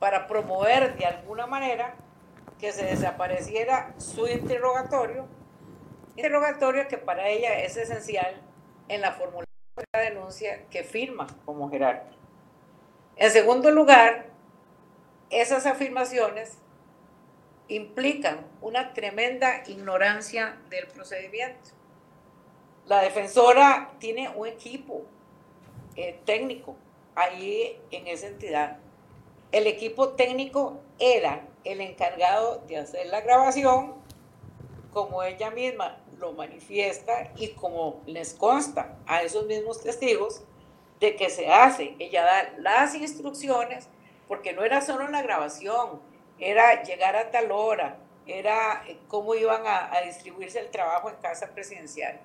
para promover de alguna manera que se desapareciera su interrogatorio interrogatorio que para ella es esencial en la formulación de la denuncia que firma como jerarca. En segundo lugar, esas afirmaciones implican una tremenda ignorancia del procedimiento. La defensora tiene un equipo eh, técnico ahí en esa entidad. El equipo técnico era el encargado de hacer la grabación, como ella misma lo manifiesta y como les consta a esos mismos testigos de que se hace. Ella da las instrucciones porque no era solo la grabación, era llegar a tal hora, era eh, cómo iban a, distribuirse el trabajo en casa presidencial.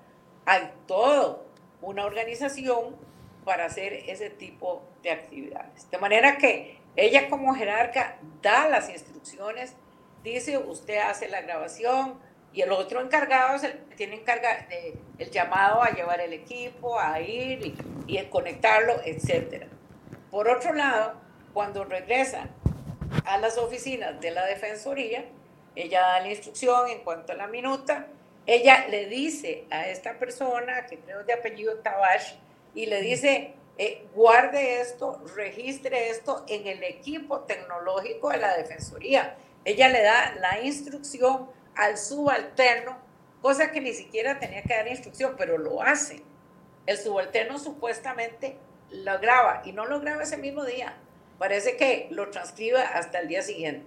Hay todo una organización para hacer ese tipo de actividades. De manera que ella como jerarca da las instrucciones, dice, usted hace la grabación, y el otro encargado que tiene encarga de, el llamado a llevar el equipo, a ir y, a conectarlo, etc. Por otro lado, cuando regresa a las oficinas de la Defensoría, ella da la instrucción en cuanto a la minuta, ella le dice a esta persona, que creo de apellido Tabash, y le dice, eh, guarde esto, registre esto en el equipo tecnológico de la Defensoría. Ella le da la instrucción al subalterno, cosa que ni siquiera tenía que dar instrucción, pero lo hace. El subalterno supuestamente lo graba y no lo graba ese mismo día. Parece que lo transcribe hasta el día siguiente.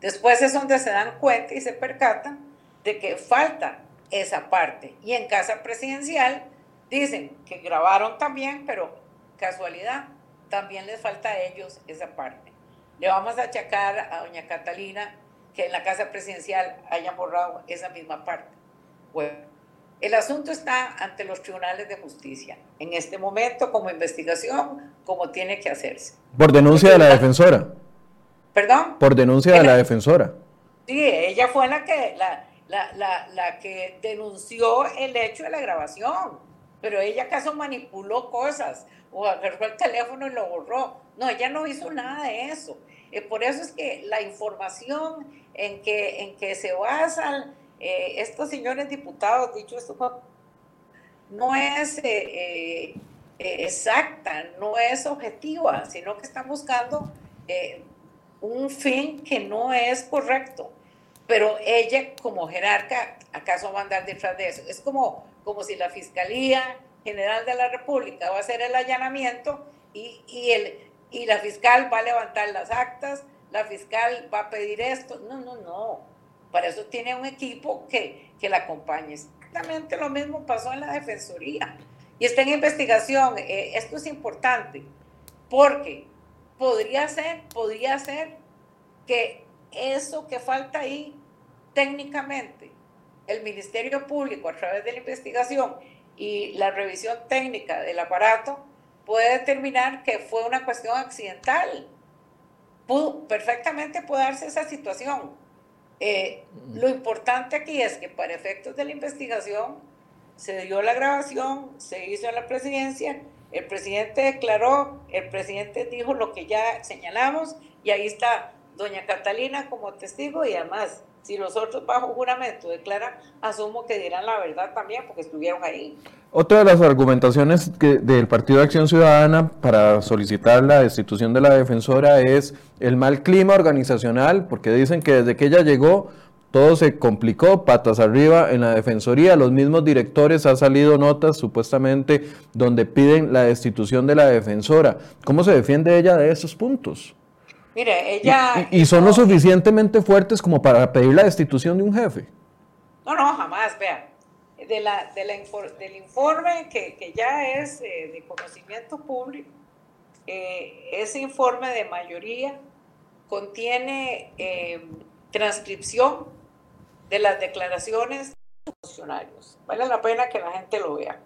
Después es donde se dan cuenta y se percatan de que falta esa parte. Y en casa presidencial dicen que grabaron también, pero casualidad, también les falta a ellos esa parte. Le vamos a achacar a doña Catalina que en la Casa Presidencial hayan borrado esa misma parte. Bueno, el asunto está ante los tribunales de justicia, en este momento como investigación, como tiene que hacerse. Por denuncia de la defensora. ¿Perdón? Por denuncia de la defensora. Sí, ella fue la que, la, la, la, la que denunció el hecho de la grabación, pero ella acaso manipuló cosas o agarró el teléfono y lo borró. No, ella no hizo nada de eso. Eh, por eso es que la información en que, en que se basan eh, estos señores diputados, dicho esto, no es eh, exacta, no es objetiva, sino que están buscando un fin que no es correcto. Pero ella como jerarca, ¿acaso va a andar detrás de eso? Es como, como si la Fiscalía General de la República va a hacer el allanamiento y, y, el, y la fiscal va a levantar las actas, la fiscal va a pedir esto. No, no, no. Para eso tiene un equipo que, que la acompañe. Exactamente lo mismo pasó en la Defensoría. Y está en investigación. Eh, esto es importante porque podría ser, podría ser que eso que falta ahí técnicamente, el Ministerio Público a través de la investigación y la revisión técnica del aparato puede determinar que fue una cuestión accidental. Pudo, perfectamente puede darse esa situación. Eh, lo importante aquí es que para efectos de la investigación se dio la grabación, se hizo en la presidencia, el presidente declaró, el presidente dijo lo que ya señalamos y ahí está doña Catalina como testigo y además, si los otros bajo juramento declaran, asumo que dirán la verdad también porque estuvieron ahí. Otra de las argumentaciones que, del Partido de Acción Ciudadana para solicitar la destitución de la defensora es el mal clima organizacional, porque dicen que desde que ella llegó todo se complicó, patas arriba en la Defensoría, los mismos directores han salido notas supuestamente donde piden la destitución de la defensora. ¿Cómo se defiende ella de esos puntos? Mire, ella... ¿Y, son lo suficientemente fuertes como para pedir la destitución de un jefe? No, no, jamás, vea. De la, de la del informe que, que ya es eh, de conocimiento público, eh, ese informe de mayoría contiene eh, transcripción de las declaraciones de los funcionarios. Vale la pena que la gente lo vea.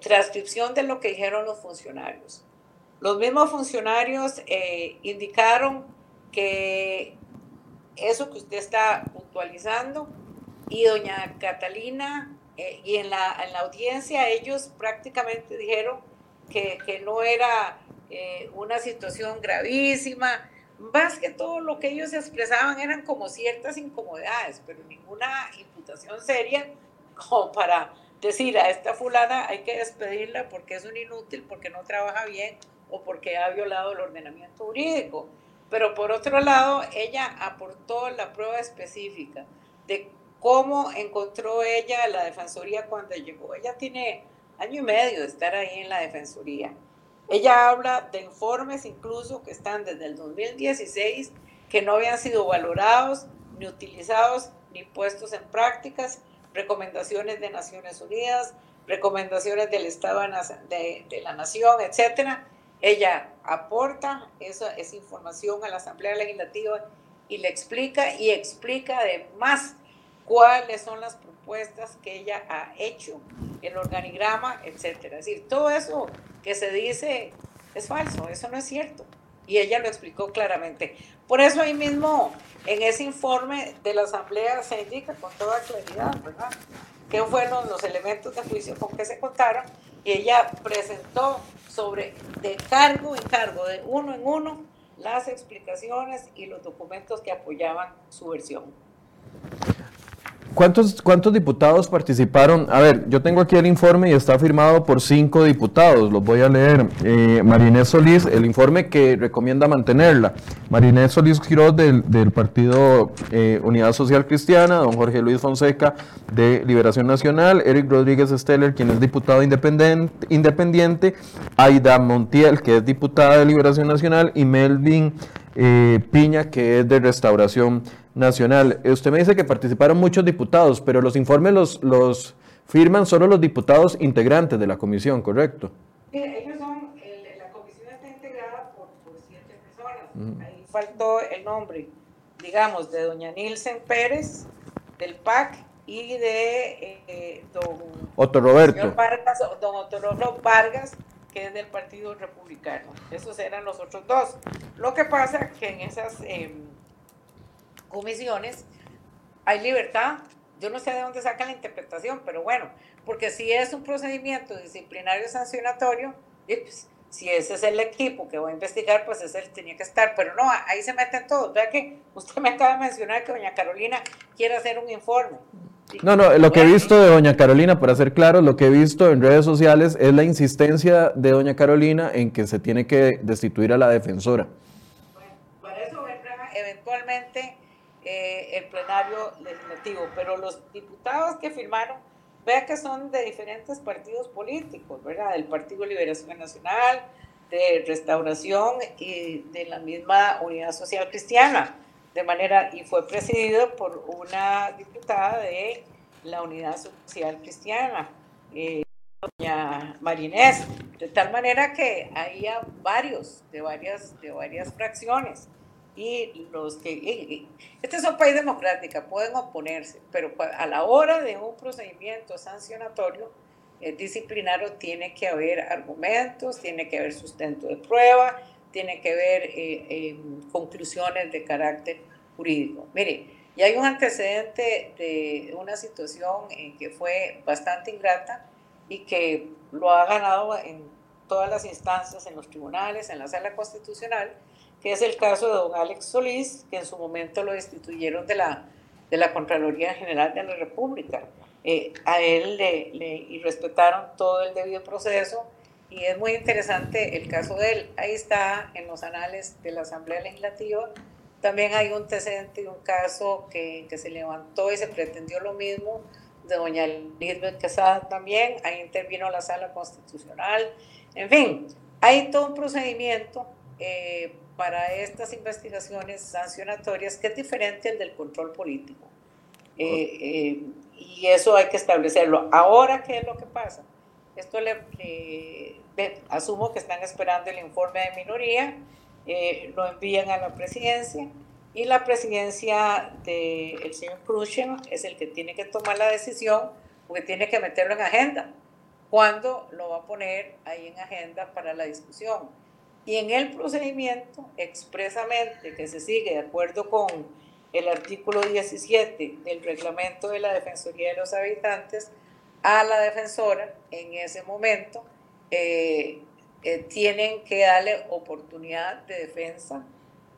transcripción de lo que dijeron los funcionarios. Los mismos funcionarios eh, indicaron que eso que usted está puntualizando y doña Catalina eh, y en la, en la, audiencia ellos prácticamente dijeron que, que no era eh, una situación gravísima, más que todo lo que ellos expresaban eran como ciertas incomodidades, pero ninguna imputación seria como para decir a esta fulana hay que despedirla porque es un inútil, porque no trabaja bien o porque ha violado el ordenamiento jurídico. Pero por otro lado, ella aportó la prueba específica de cómo encontró ella la Defensoría cuando llegó. Ella tiene año y medio de estar ahí en la Defensoría. Ella habla de informes incluso que están desde el 2016 que no habían sido valorados, ni utilizados, ni puestos en prácticas, recomendaciones de Naciones Unidas, recomendaciones del Estado de, la Nación, etcétera, ella aporta esa, esa información a la Asamblea Legislativa y le explica y explica además cuáles son las propuestas que ella ha hecho, el organigrama, etcétera. Es decir, todo eso que se dice es falso, eso no es cierto. Y ella lo explicó claramente. Por eso ahí mismo, en ese informe de la Asamblea se indica con toda claridad, ¿verdad? ¿Qué fueron los elementos de juicio con que se contaron? Y ella presentó sobre de cargo en cargo, de uno en uno, las explicaciones y los documentos que apoyaban su versión. ¿Cuántos, ¿Cuántos diputados participaron? A ver, yo tengo aquí el informe y está firmado por cinco diputados, los voy a leer. Eh, Marinés Solís, el informe que recomienda mantenerla. Marinés Solís Quiroz del, del Partido eh, Unidad Social Cristiana, don Jorge Luis Fonseca de Liberación Nacional, Eric Rodríguez Steller, quien es diputado independiente, independiente Aida Montiel, que es diputada de Liberación Nacional, y Melvin eh, Piña, que es de Restauración Nacional. Eh, usted me dice que participaron muchos diputados, pero los informes los, los firman solo los diputados integrantes de la comisión, ¿correcto? Sí, ellos son, la comisión está integrada por, siete personas. Ahí faltó el nombre, digamos, de doña Nilsen Pérez, del PAC y de eh, don Otto Roberto. Vargas, don Otto Vargas, que es del Partido Republicano. Esos eran los otros dos. Lo que pasa que en esas... Em, comisiones, hay libertad. Yo no sé de dónde sacan la interpretación, pero bueno, porque si es un procedimiento disciplinario sancionatorio, pues, si ese es el equipo que va a investigar, pues ese tenía que estar. Pero no, ahí se meten todos. Vea que usted me acaba de mencionar que doña Carolina quiere hacer un informe. No, no, lo que he visto de doña Carolina, para ser claro, lo que he visto en redes sociales es la insistencia de doña Carolina en que se tiene que destituir a la defensora. Bueno, para eso vendrá eventualmente eh, el plenario legislativo, pero los diputados que firmaron, vea que son de diferentes partidos políticos, ¿verdad? Del Partido Liberación Nacional, de Restauración y de la misma Unidad Social Cristiana. De manera, y fue presidido por una diputada de la Unidad Social Cristiana, eh, doña Marinés, de tal manera que había varios, de varias, de varias fracciones, y los que, este es un país democrático, pueden oponerse, pero a la hora de un procedimiento sancionatorio, eh, disciplinario, tiene que haber argumentos, tiene que haber sustento de prueba, tiene que ver eh, conclusiones de carácter jurídico. Mire, y hay un antecedente de una situación en que fue bastante ingrata y que lo ha ganado en todas las instancias, en los tribunales, en la sala constitucional, que es el caso de don Alex Solís, que en su momento lo destituyeron de la, de la Contraloría General de la República. Eh, a él le, le, y respetaron todo el debido proceso y es muy interesante el caso de él. Ahí está en los anales de la Asamblea Legislativa. También hay un antecedente y un caso que, que, se levantó y se pretendió lo mismo de doña Lisbeth Quesada también. Ahí intervino la sala constitucional. En fin, hay todo un procedimiento eh, para estas investigaciones sancionatorias que es diferente al del control político. Eh, eh, y eso hay que establecerlo. Ahora, ¿qué es lo que pasa? Esto le, asumo que están esperando el informe de minoría, eh, lo envían a la presidencia y la presidencia del señor Khrushchev es el que tiene que tomar la decisión porque tiene que meterlo en agenda. ¿Cuándo lo va a poner ahí en agenda para la discusión? Y en el procedimiento, expresamente que se sigue de acuerdo con el artículo 17 del reglamento de la Defensoría de los Habitantes, a la defensora en ese momento, eh, eh, tienen que darle oportunidad de defensa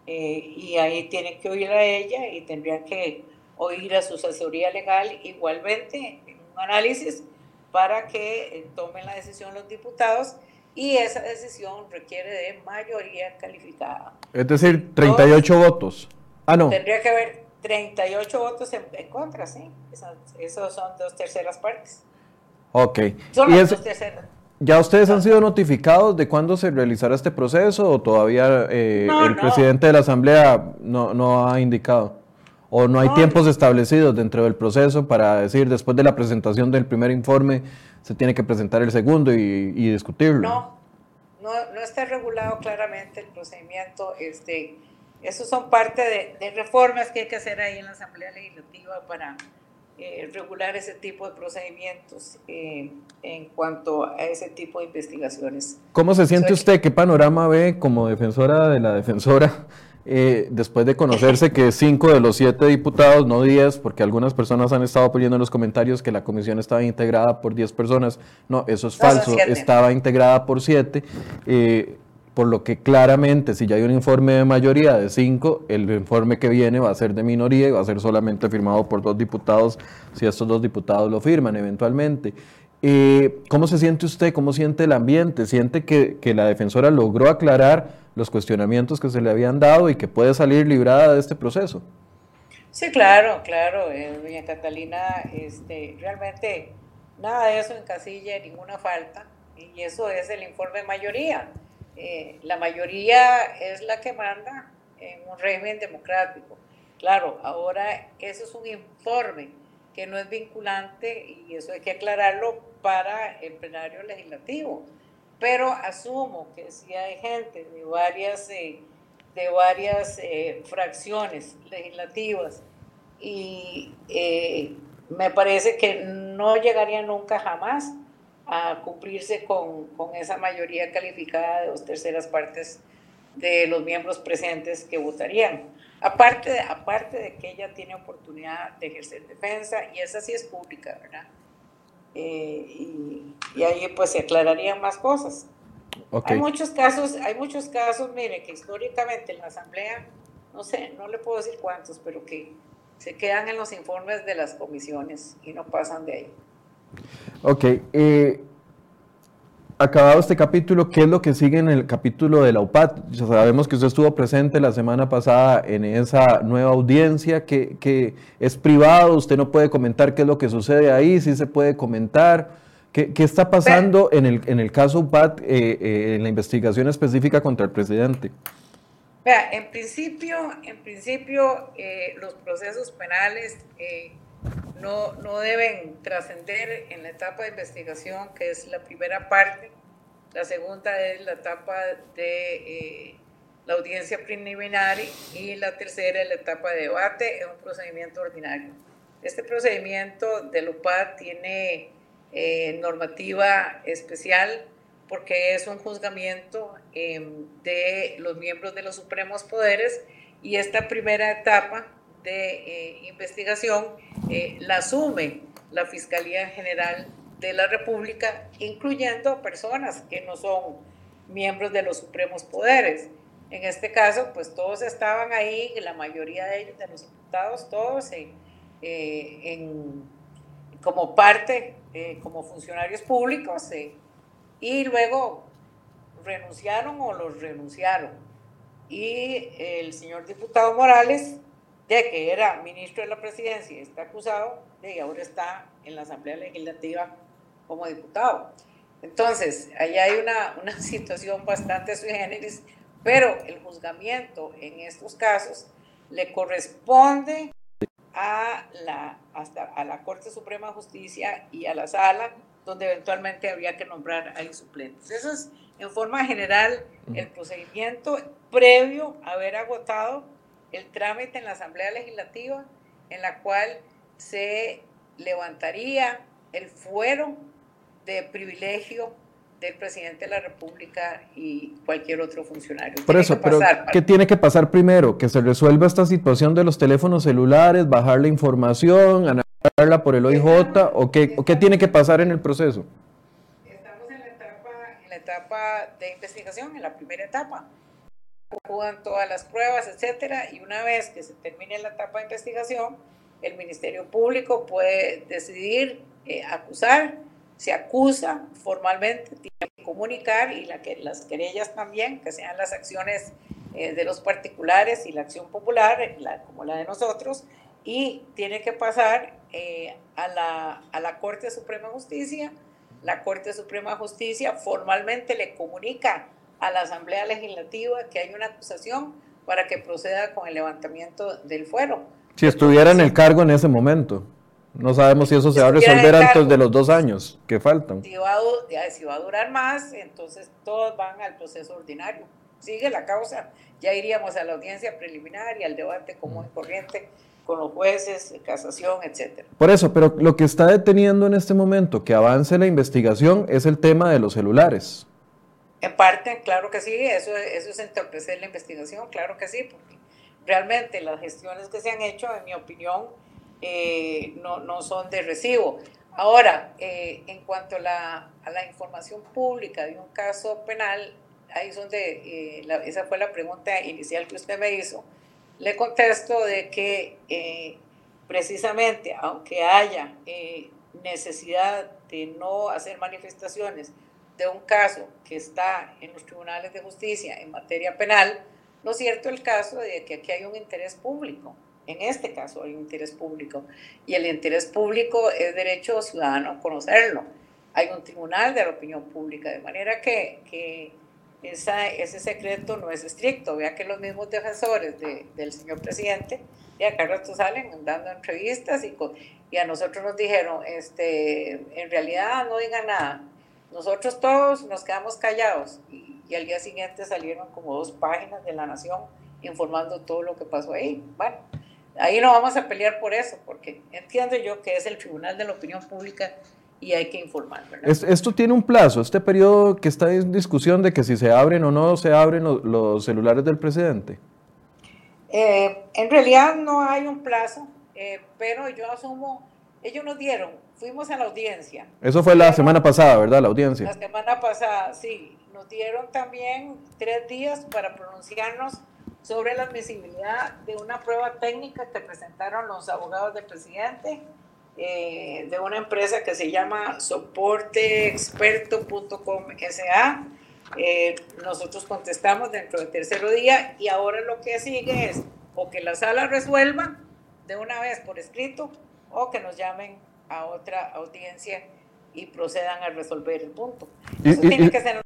eh, y ahí tienen que oír a ella y tendrían que oír a su asesoría legal igualmente en un análisis para que tomen la decisión los diputados y esa decisión requiere de mayoría calificada. Es decir, 38 votos. Ah, no. Tendría que haber 38 votos en, contra, sí. Esos, son dos terceras partes. Ok. Son ¿Y las dos terceras. ¿Ya ustedes han sido notificados de cuándo se realizará este proceso o todavía eh, No, el no. presidente de la Asamblea no, no ha indicado? ¿O no hay tiempos establecidos dentro del proceso para decir después de la presentación del primer informe se tiene que presentar el segundo y, y discutirlo? No, no, no está regulado claramente el procedimiento. Este, esos son parte de, de reformas que hay que hacer ahí en la Asamblea Legislativa para eh, regular ese tipo de procedimientos eh, en cuanto a ese tipo de investigaciones. ¿Cómo se siente Soy- usted? ¿Qué panorama ve como defensora de la defensora eh, después de conocerse que cinco de los siete diputados, no diez, porque algunas personas han estado poniendo en los comentarios que la comisión estaba integrada por diez personas? No, eso es falso, estaba integrada por siete. eh, por lo que claramente, si ya hay un informe de mayoría de cinco, el informe que viene va a ser de minoría y va a ser solamente firmado por dos diputados, si estos dos diputados lo firman eventualmente. Eh, ¿Cómo se siente usted? ¿Cómo siente el ambiente? ¿Siente que, que la defensora logró aclarar los cuestionamientos que se le habían dado y que puede salir librada de este proceso? Sí, claro, claro, eh, doña Catalina, este, realmente nada de eso encasilla ninguna falta y eso es el informe mayoría. Eh, la mayoría es la que manda en un régimen democrático. Claro, ahora eso es un informe que no es vinculante y eso hay que aclararlo para el plenario legislativo. Pero asumo que si hay gente de varias, eh, de varias eh, fracciones legislativas y eh, me parece que no llegaría nunca jamás a cumplirse con, con esa mayoría calificada de dos terceras partes de los miembros presentes que votarían. Aparte aparte de que ella tiene oportunidad de ejercer defensa, y esa sí es pública, ¿verdad? Eh, y, y, ahí pues se aclararían más cosas. Hay muchos casos, hay muchos casos, mire, que históricamente en la Asamblea, no sé, no le puedo decir cuántos, pero que se quedan en los informes de las comisiones y no pasan de ahí. Ok, eh, acabado este capítulo, ¿qué es lo que sigue en el capítulo de la UPAT? Ya sabemos que usted estuvo presente la semana pasada en esa nueva audiencia que, que es privado, usted no puede comentar qué es lo que sucede ahí, sí se puede comentar. ¿Qué, qué está pasando en el, en el caso UPAT, eh, eh, en la investigación específica contra el presidente? Vea, en principio, en principio eh, los procesos penales no, no deben trascender en la etapa de investigación, que es la primera parte. La segunda es la etapa de eh, la audiencia preliminar y la tercera es la etapa de debate en un procedimiento ordinario. Este procedimiento del UPAD tiene eh, normativa especial porque es un juzgamiento em, de los miembros de los supremos poderes y esta primera etapa de eh, investigación eh, la asume la Fiscalía General de la República, incluyendo personas que no son miembros de los supremos poderes. En este caso, pues todos estaban ahí, la mayoría de ellos, de los diputados, todos eh, en, como parte, como funcionarios públicos, y luego renunciaron o los renunciaron. Y el señor diputado Morales de que era ministro de la presidencia y está acusado, de ahora está en la Asamblea Legislativa como diputado. Entonces, ahí hay una, una situación bastante sui generis, pero el juzgamiento en estos casos le corresponde a la, hasta a la Corte Suprema de Justicia y a la sala, donde eventualmente habría que nombrar a los suplentes. Eso es, en forma general, el procedimiento previo a haber agotado el trámite en la Asamblea Legislativa en la cual se levantaría el fuero de privilegio del presidente de la República y cualquier otro funcionario. Por eso, pero ¿qué tiene que pasar primero? ¿Que se resuelva esta situación de los teléfonos celulares, bajar la información, analizarla por el OIJ o qué, o qué tiene que pasar en el proceso? Estamos en la etapa, en la etapa de investigación, en la primera etapa juegan todas las pruebas, etcétera, y una vez que se termine la etapa de investigación, el Ministerio Público puede decidir eh, acusar, se acusa formalmente, tiene que comunicar y la que, las querellas también, que sean las acciones eh, de los particulares y la acción popular, la, como la de nosotros, y tiene que pasar eh, a, la, a la Corte Suprema de Justicia. La Corte Suprema de Justicia formalmente le comunica a la Asamblea Legislativa que hay una acusación para que proceda con el levantamiento del fuero. Si estuviera en el cargo en ese momento. No sabemos si eso se va a resolver antes de los dos años que faltan. Si va, a, si va a durar más, entonces todos van al proceso ordinario. Sigue la causa, ya iríamos a la audiencia preliminar y al debate común y corriente con los jueces, casación, etcétera. Por eso, pero lo que está deteniendo en este momento que avance la investigación es el tema de los celulares. En parte, claro que sí, eso, eso es entorpecer la investigación, claro que sí, porque realmente las gestiones que se han hecho, en mi opinión, eh, no, no, son de recibo. Ahora, eh, en cuanto a la, a la, información pública de un caso penal, ahí es donde, eh, esa fue la pregunta inicial que usted me hizo, le contesto de que precisamente, aunque haya necesidad de no hacer manifestaciones, de un caso que está en los tribunales de justicia en materia penal, lo cierto el caso de que aquí hay un interés público. En este caso hay un interés público y el interés público es derecho ciudadano conocerlo. Hay un tribunal de la opinión pública, de manera que, que ese secreto no es estricto. Vea que los mismos defensores del señor presidente y acá rato salen dando entrevistas y, y a nosotros nos dijeron, este, en realidad no digan nada nosotros todos nos quedamos callados y, al día siguiente salieron como dos páginas de La Nación informando todo lo que pasó ahí. Bueno, ahí no vamos a pelear por eso, porque entiendo yo que es el Tribunal de la Opinión Pública y hay que informar. esto tiene un plazo, este periodo que está en discusión de que si se abren o no se abren los, celulares del presidente. Eh, en realidad no hay un plazo, eh, pero yo asumo, ellos nos dieron, fuimos a la audiencia. Eso fue la semana pasada, ¿verdad? La audiencia. La semana pasada, sí. Nos dieron también tres días para pronunciarnos sobre la admisibilidad de una prueba técnica que presentaron los abogados del presidente eh, de una empresa que se llama soporteexperto.com SA. Eh, nosotros contestamos dentro del tercer día y ahora lo que sigue es o que la sala resuelva de una vez por escrito o que nos llamen a otra audiencia y procedan a resolver el punto. Eso tiene que ser en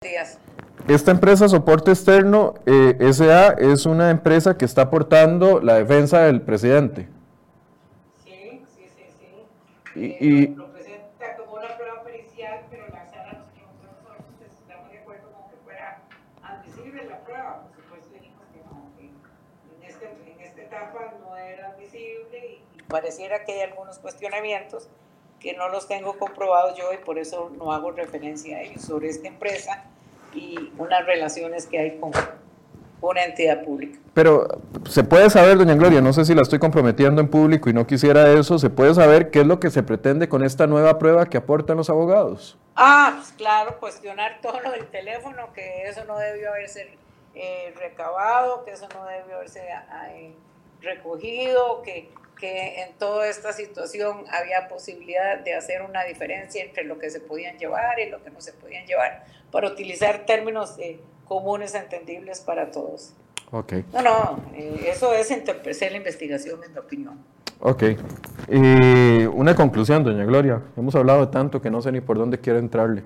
días. Esta empresa Soporte Externo eh, SA es una empresa que está aportando la defensa del presidente. Sí, sí, sí, sí. Y, eh, pareciera que hay algunos cuestionamientos que no los tengo comprobados yo y por eso no hago referencia a ellos sobre esta empresa y unas relaciones que hay con una entidad pública. Pero se puede saber, doña Gloria, no sé si la estoy comprometiendo en público y no quisiera eso, se puede saber qué es lo que se pretende con esta nueva prueba que aportan los abogados. Ah, pues claro, cuestionar todo lo del teléfono, que eso no debió haberse eh, recabado, que eso no debió haberse eh, recogido, que que en toda esta situación había posibilidad de hacer una diferencia entre lo que se podían llevar y lo que no se podían llevar, para utilizar términos eh, comunes entendibles para todos. Okay. No, no, eh, eso es entorpecer la investigación, en mi opinión. Ok. Y una conclusión, doña Gloria. Hemos hablado de tanto que no sé ni por dónde quiero entrarle.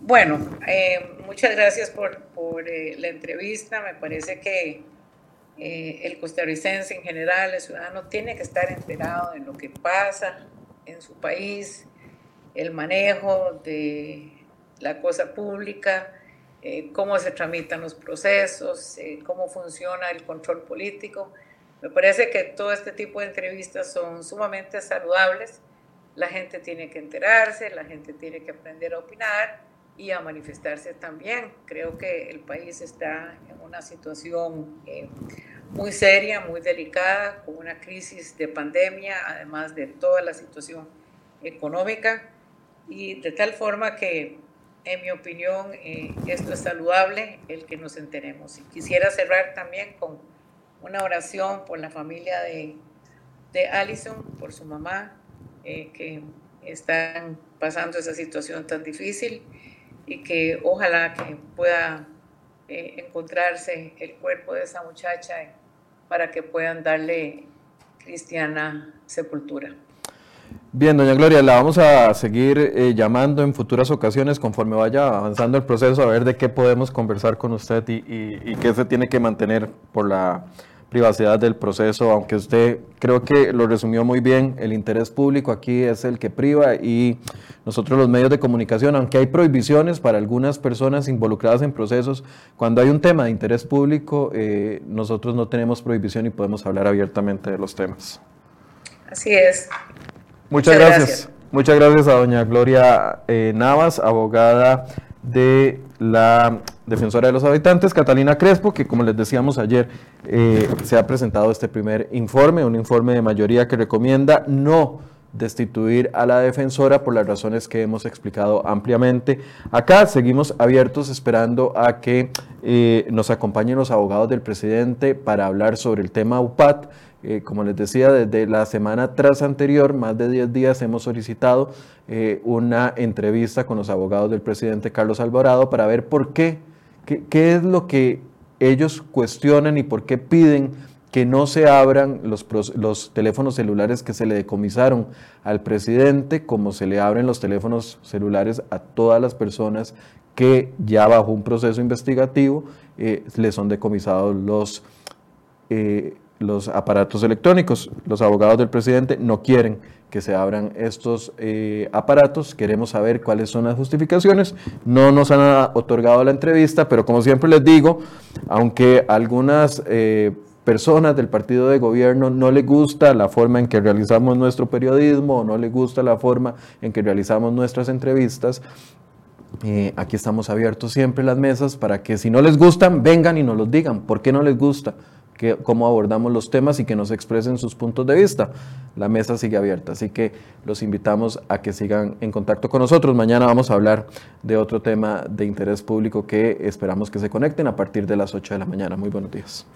Bueno, eh, muchas gracias por, por la entrevista. Me parece que eh, el costarricense en general, el ciudadano, tiene que estar enterado de lo que pasa en su país, el manejo de la cosa pública, eh, cómo se tramitan los procesos, eh, cómo funciona el control político. Me parece que todo este tipo de entrevistas son sumamente saludables. La gente tiene que enterarse, la gente tiene que aprender a opinar y a manifestarse también. Creo que el país está en una situación eh, muy seria, muy delicada, con una crisis de pandemia, además de toda la situación económica, y de tal forma que, en mi opinión, eh, esto es saludable, el que nos enteremos. Y quisiera cerrar también con una oración por la familia de, de Allison, por su mamá, eh, que están pasando esa situación tan difícil y que ojalá que pueda eh, encontrarse el cuerpo de esa muchacha para que puedan darle cristiana sepultura. Bien, doña Gloria, la vamos a seguir eh, llamando en futuras ocasiones conforme vaya avanzando el proceso, a ver de qué podemos conversar con usted y, y qué se tiene que mantener por la privacidad del proceso, aunque usted creo que lo resumió muy bien, el interés público aquí es el que priva y nosotros los medios de comunicación, aunque hay prohibiciones para algunas personas involucradas en procesos, cuando hay un tema de interés público, eh, nosotros no tenemos prohibición y podemos hablar abiertamente de los temas. Así es. Muchas, gracias. Muchas gracias a doña Gloria eh, Navas, abogada de la defensora de los habitantes, Catalina Crespo, que como les decíamos ayer, eh, se ha presentado este primer informe, un informe de mayoría que recomienda no destituir a la defensora por las razones que hemos explicado ampliamente. Acá seguimos abiertos esperando a que eh, nos acompañen los abogados del presidente para hablar sobre el tema UPAT. Eh, como les decía, desde la semana tras anterior, más de 10 días, hemos solicitado eh, una entrevista con los abogados del presidente Carlos Alvarado para ver por qué, qué, es lo que ellos cuestionan y por qué piden que no se abran los, los, teléfonos celulares que se le decomisaron al presidente, como se le abren los teléfonos celulares a todas las personas que ya bajo un proceso investigativo eh, le son decomisados los, eh, los aparatos electrónicos. Los abogados del presidente no quieren que se abran estos eh, aparatos. Queremos saber cuáles son las justificaciones. No nos han otorgado la entrevista, pero como siempre les digo, aunque algunas personas del partido de gobierno no le gusta la forma en que realizamos nuestro periodismo no le gusta la forma en que realizamos nuestras entrevistas, eh, aquí estamos abiertos siempre las mesas para que si no les gustan, vengan y nos los digan. ¿Por qué no les gusta? Que, cómo abordamos los temas y que nos expresen sus puntos de vista. La mesa sigue abierta, así que los invitamos a que sigan en contacto con nosotros. Mañana vamos a hablar de otro tema de interés público que esperamos que se conecten a partir de las 8 de la mañana. Muy buenos días.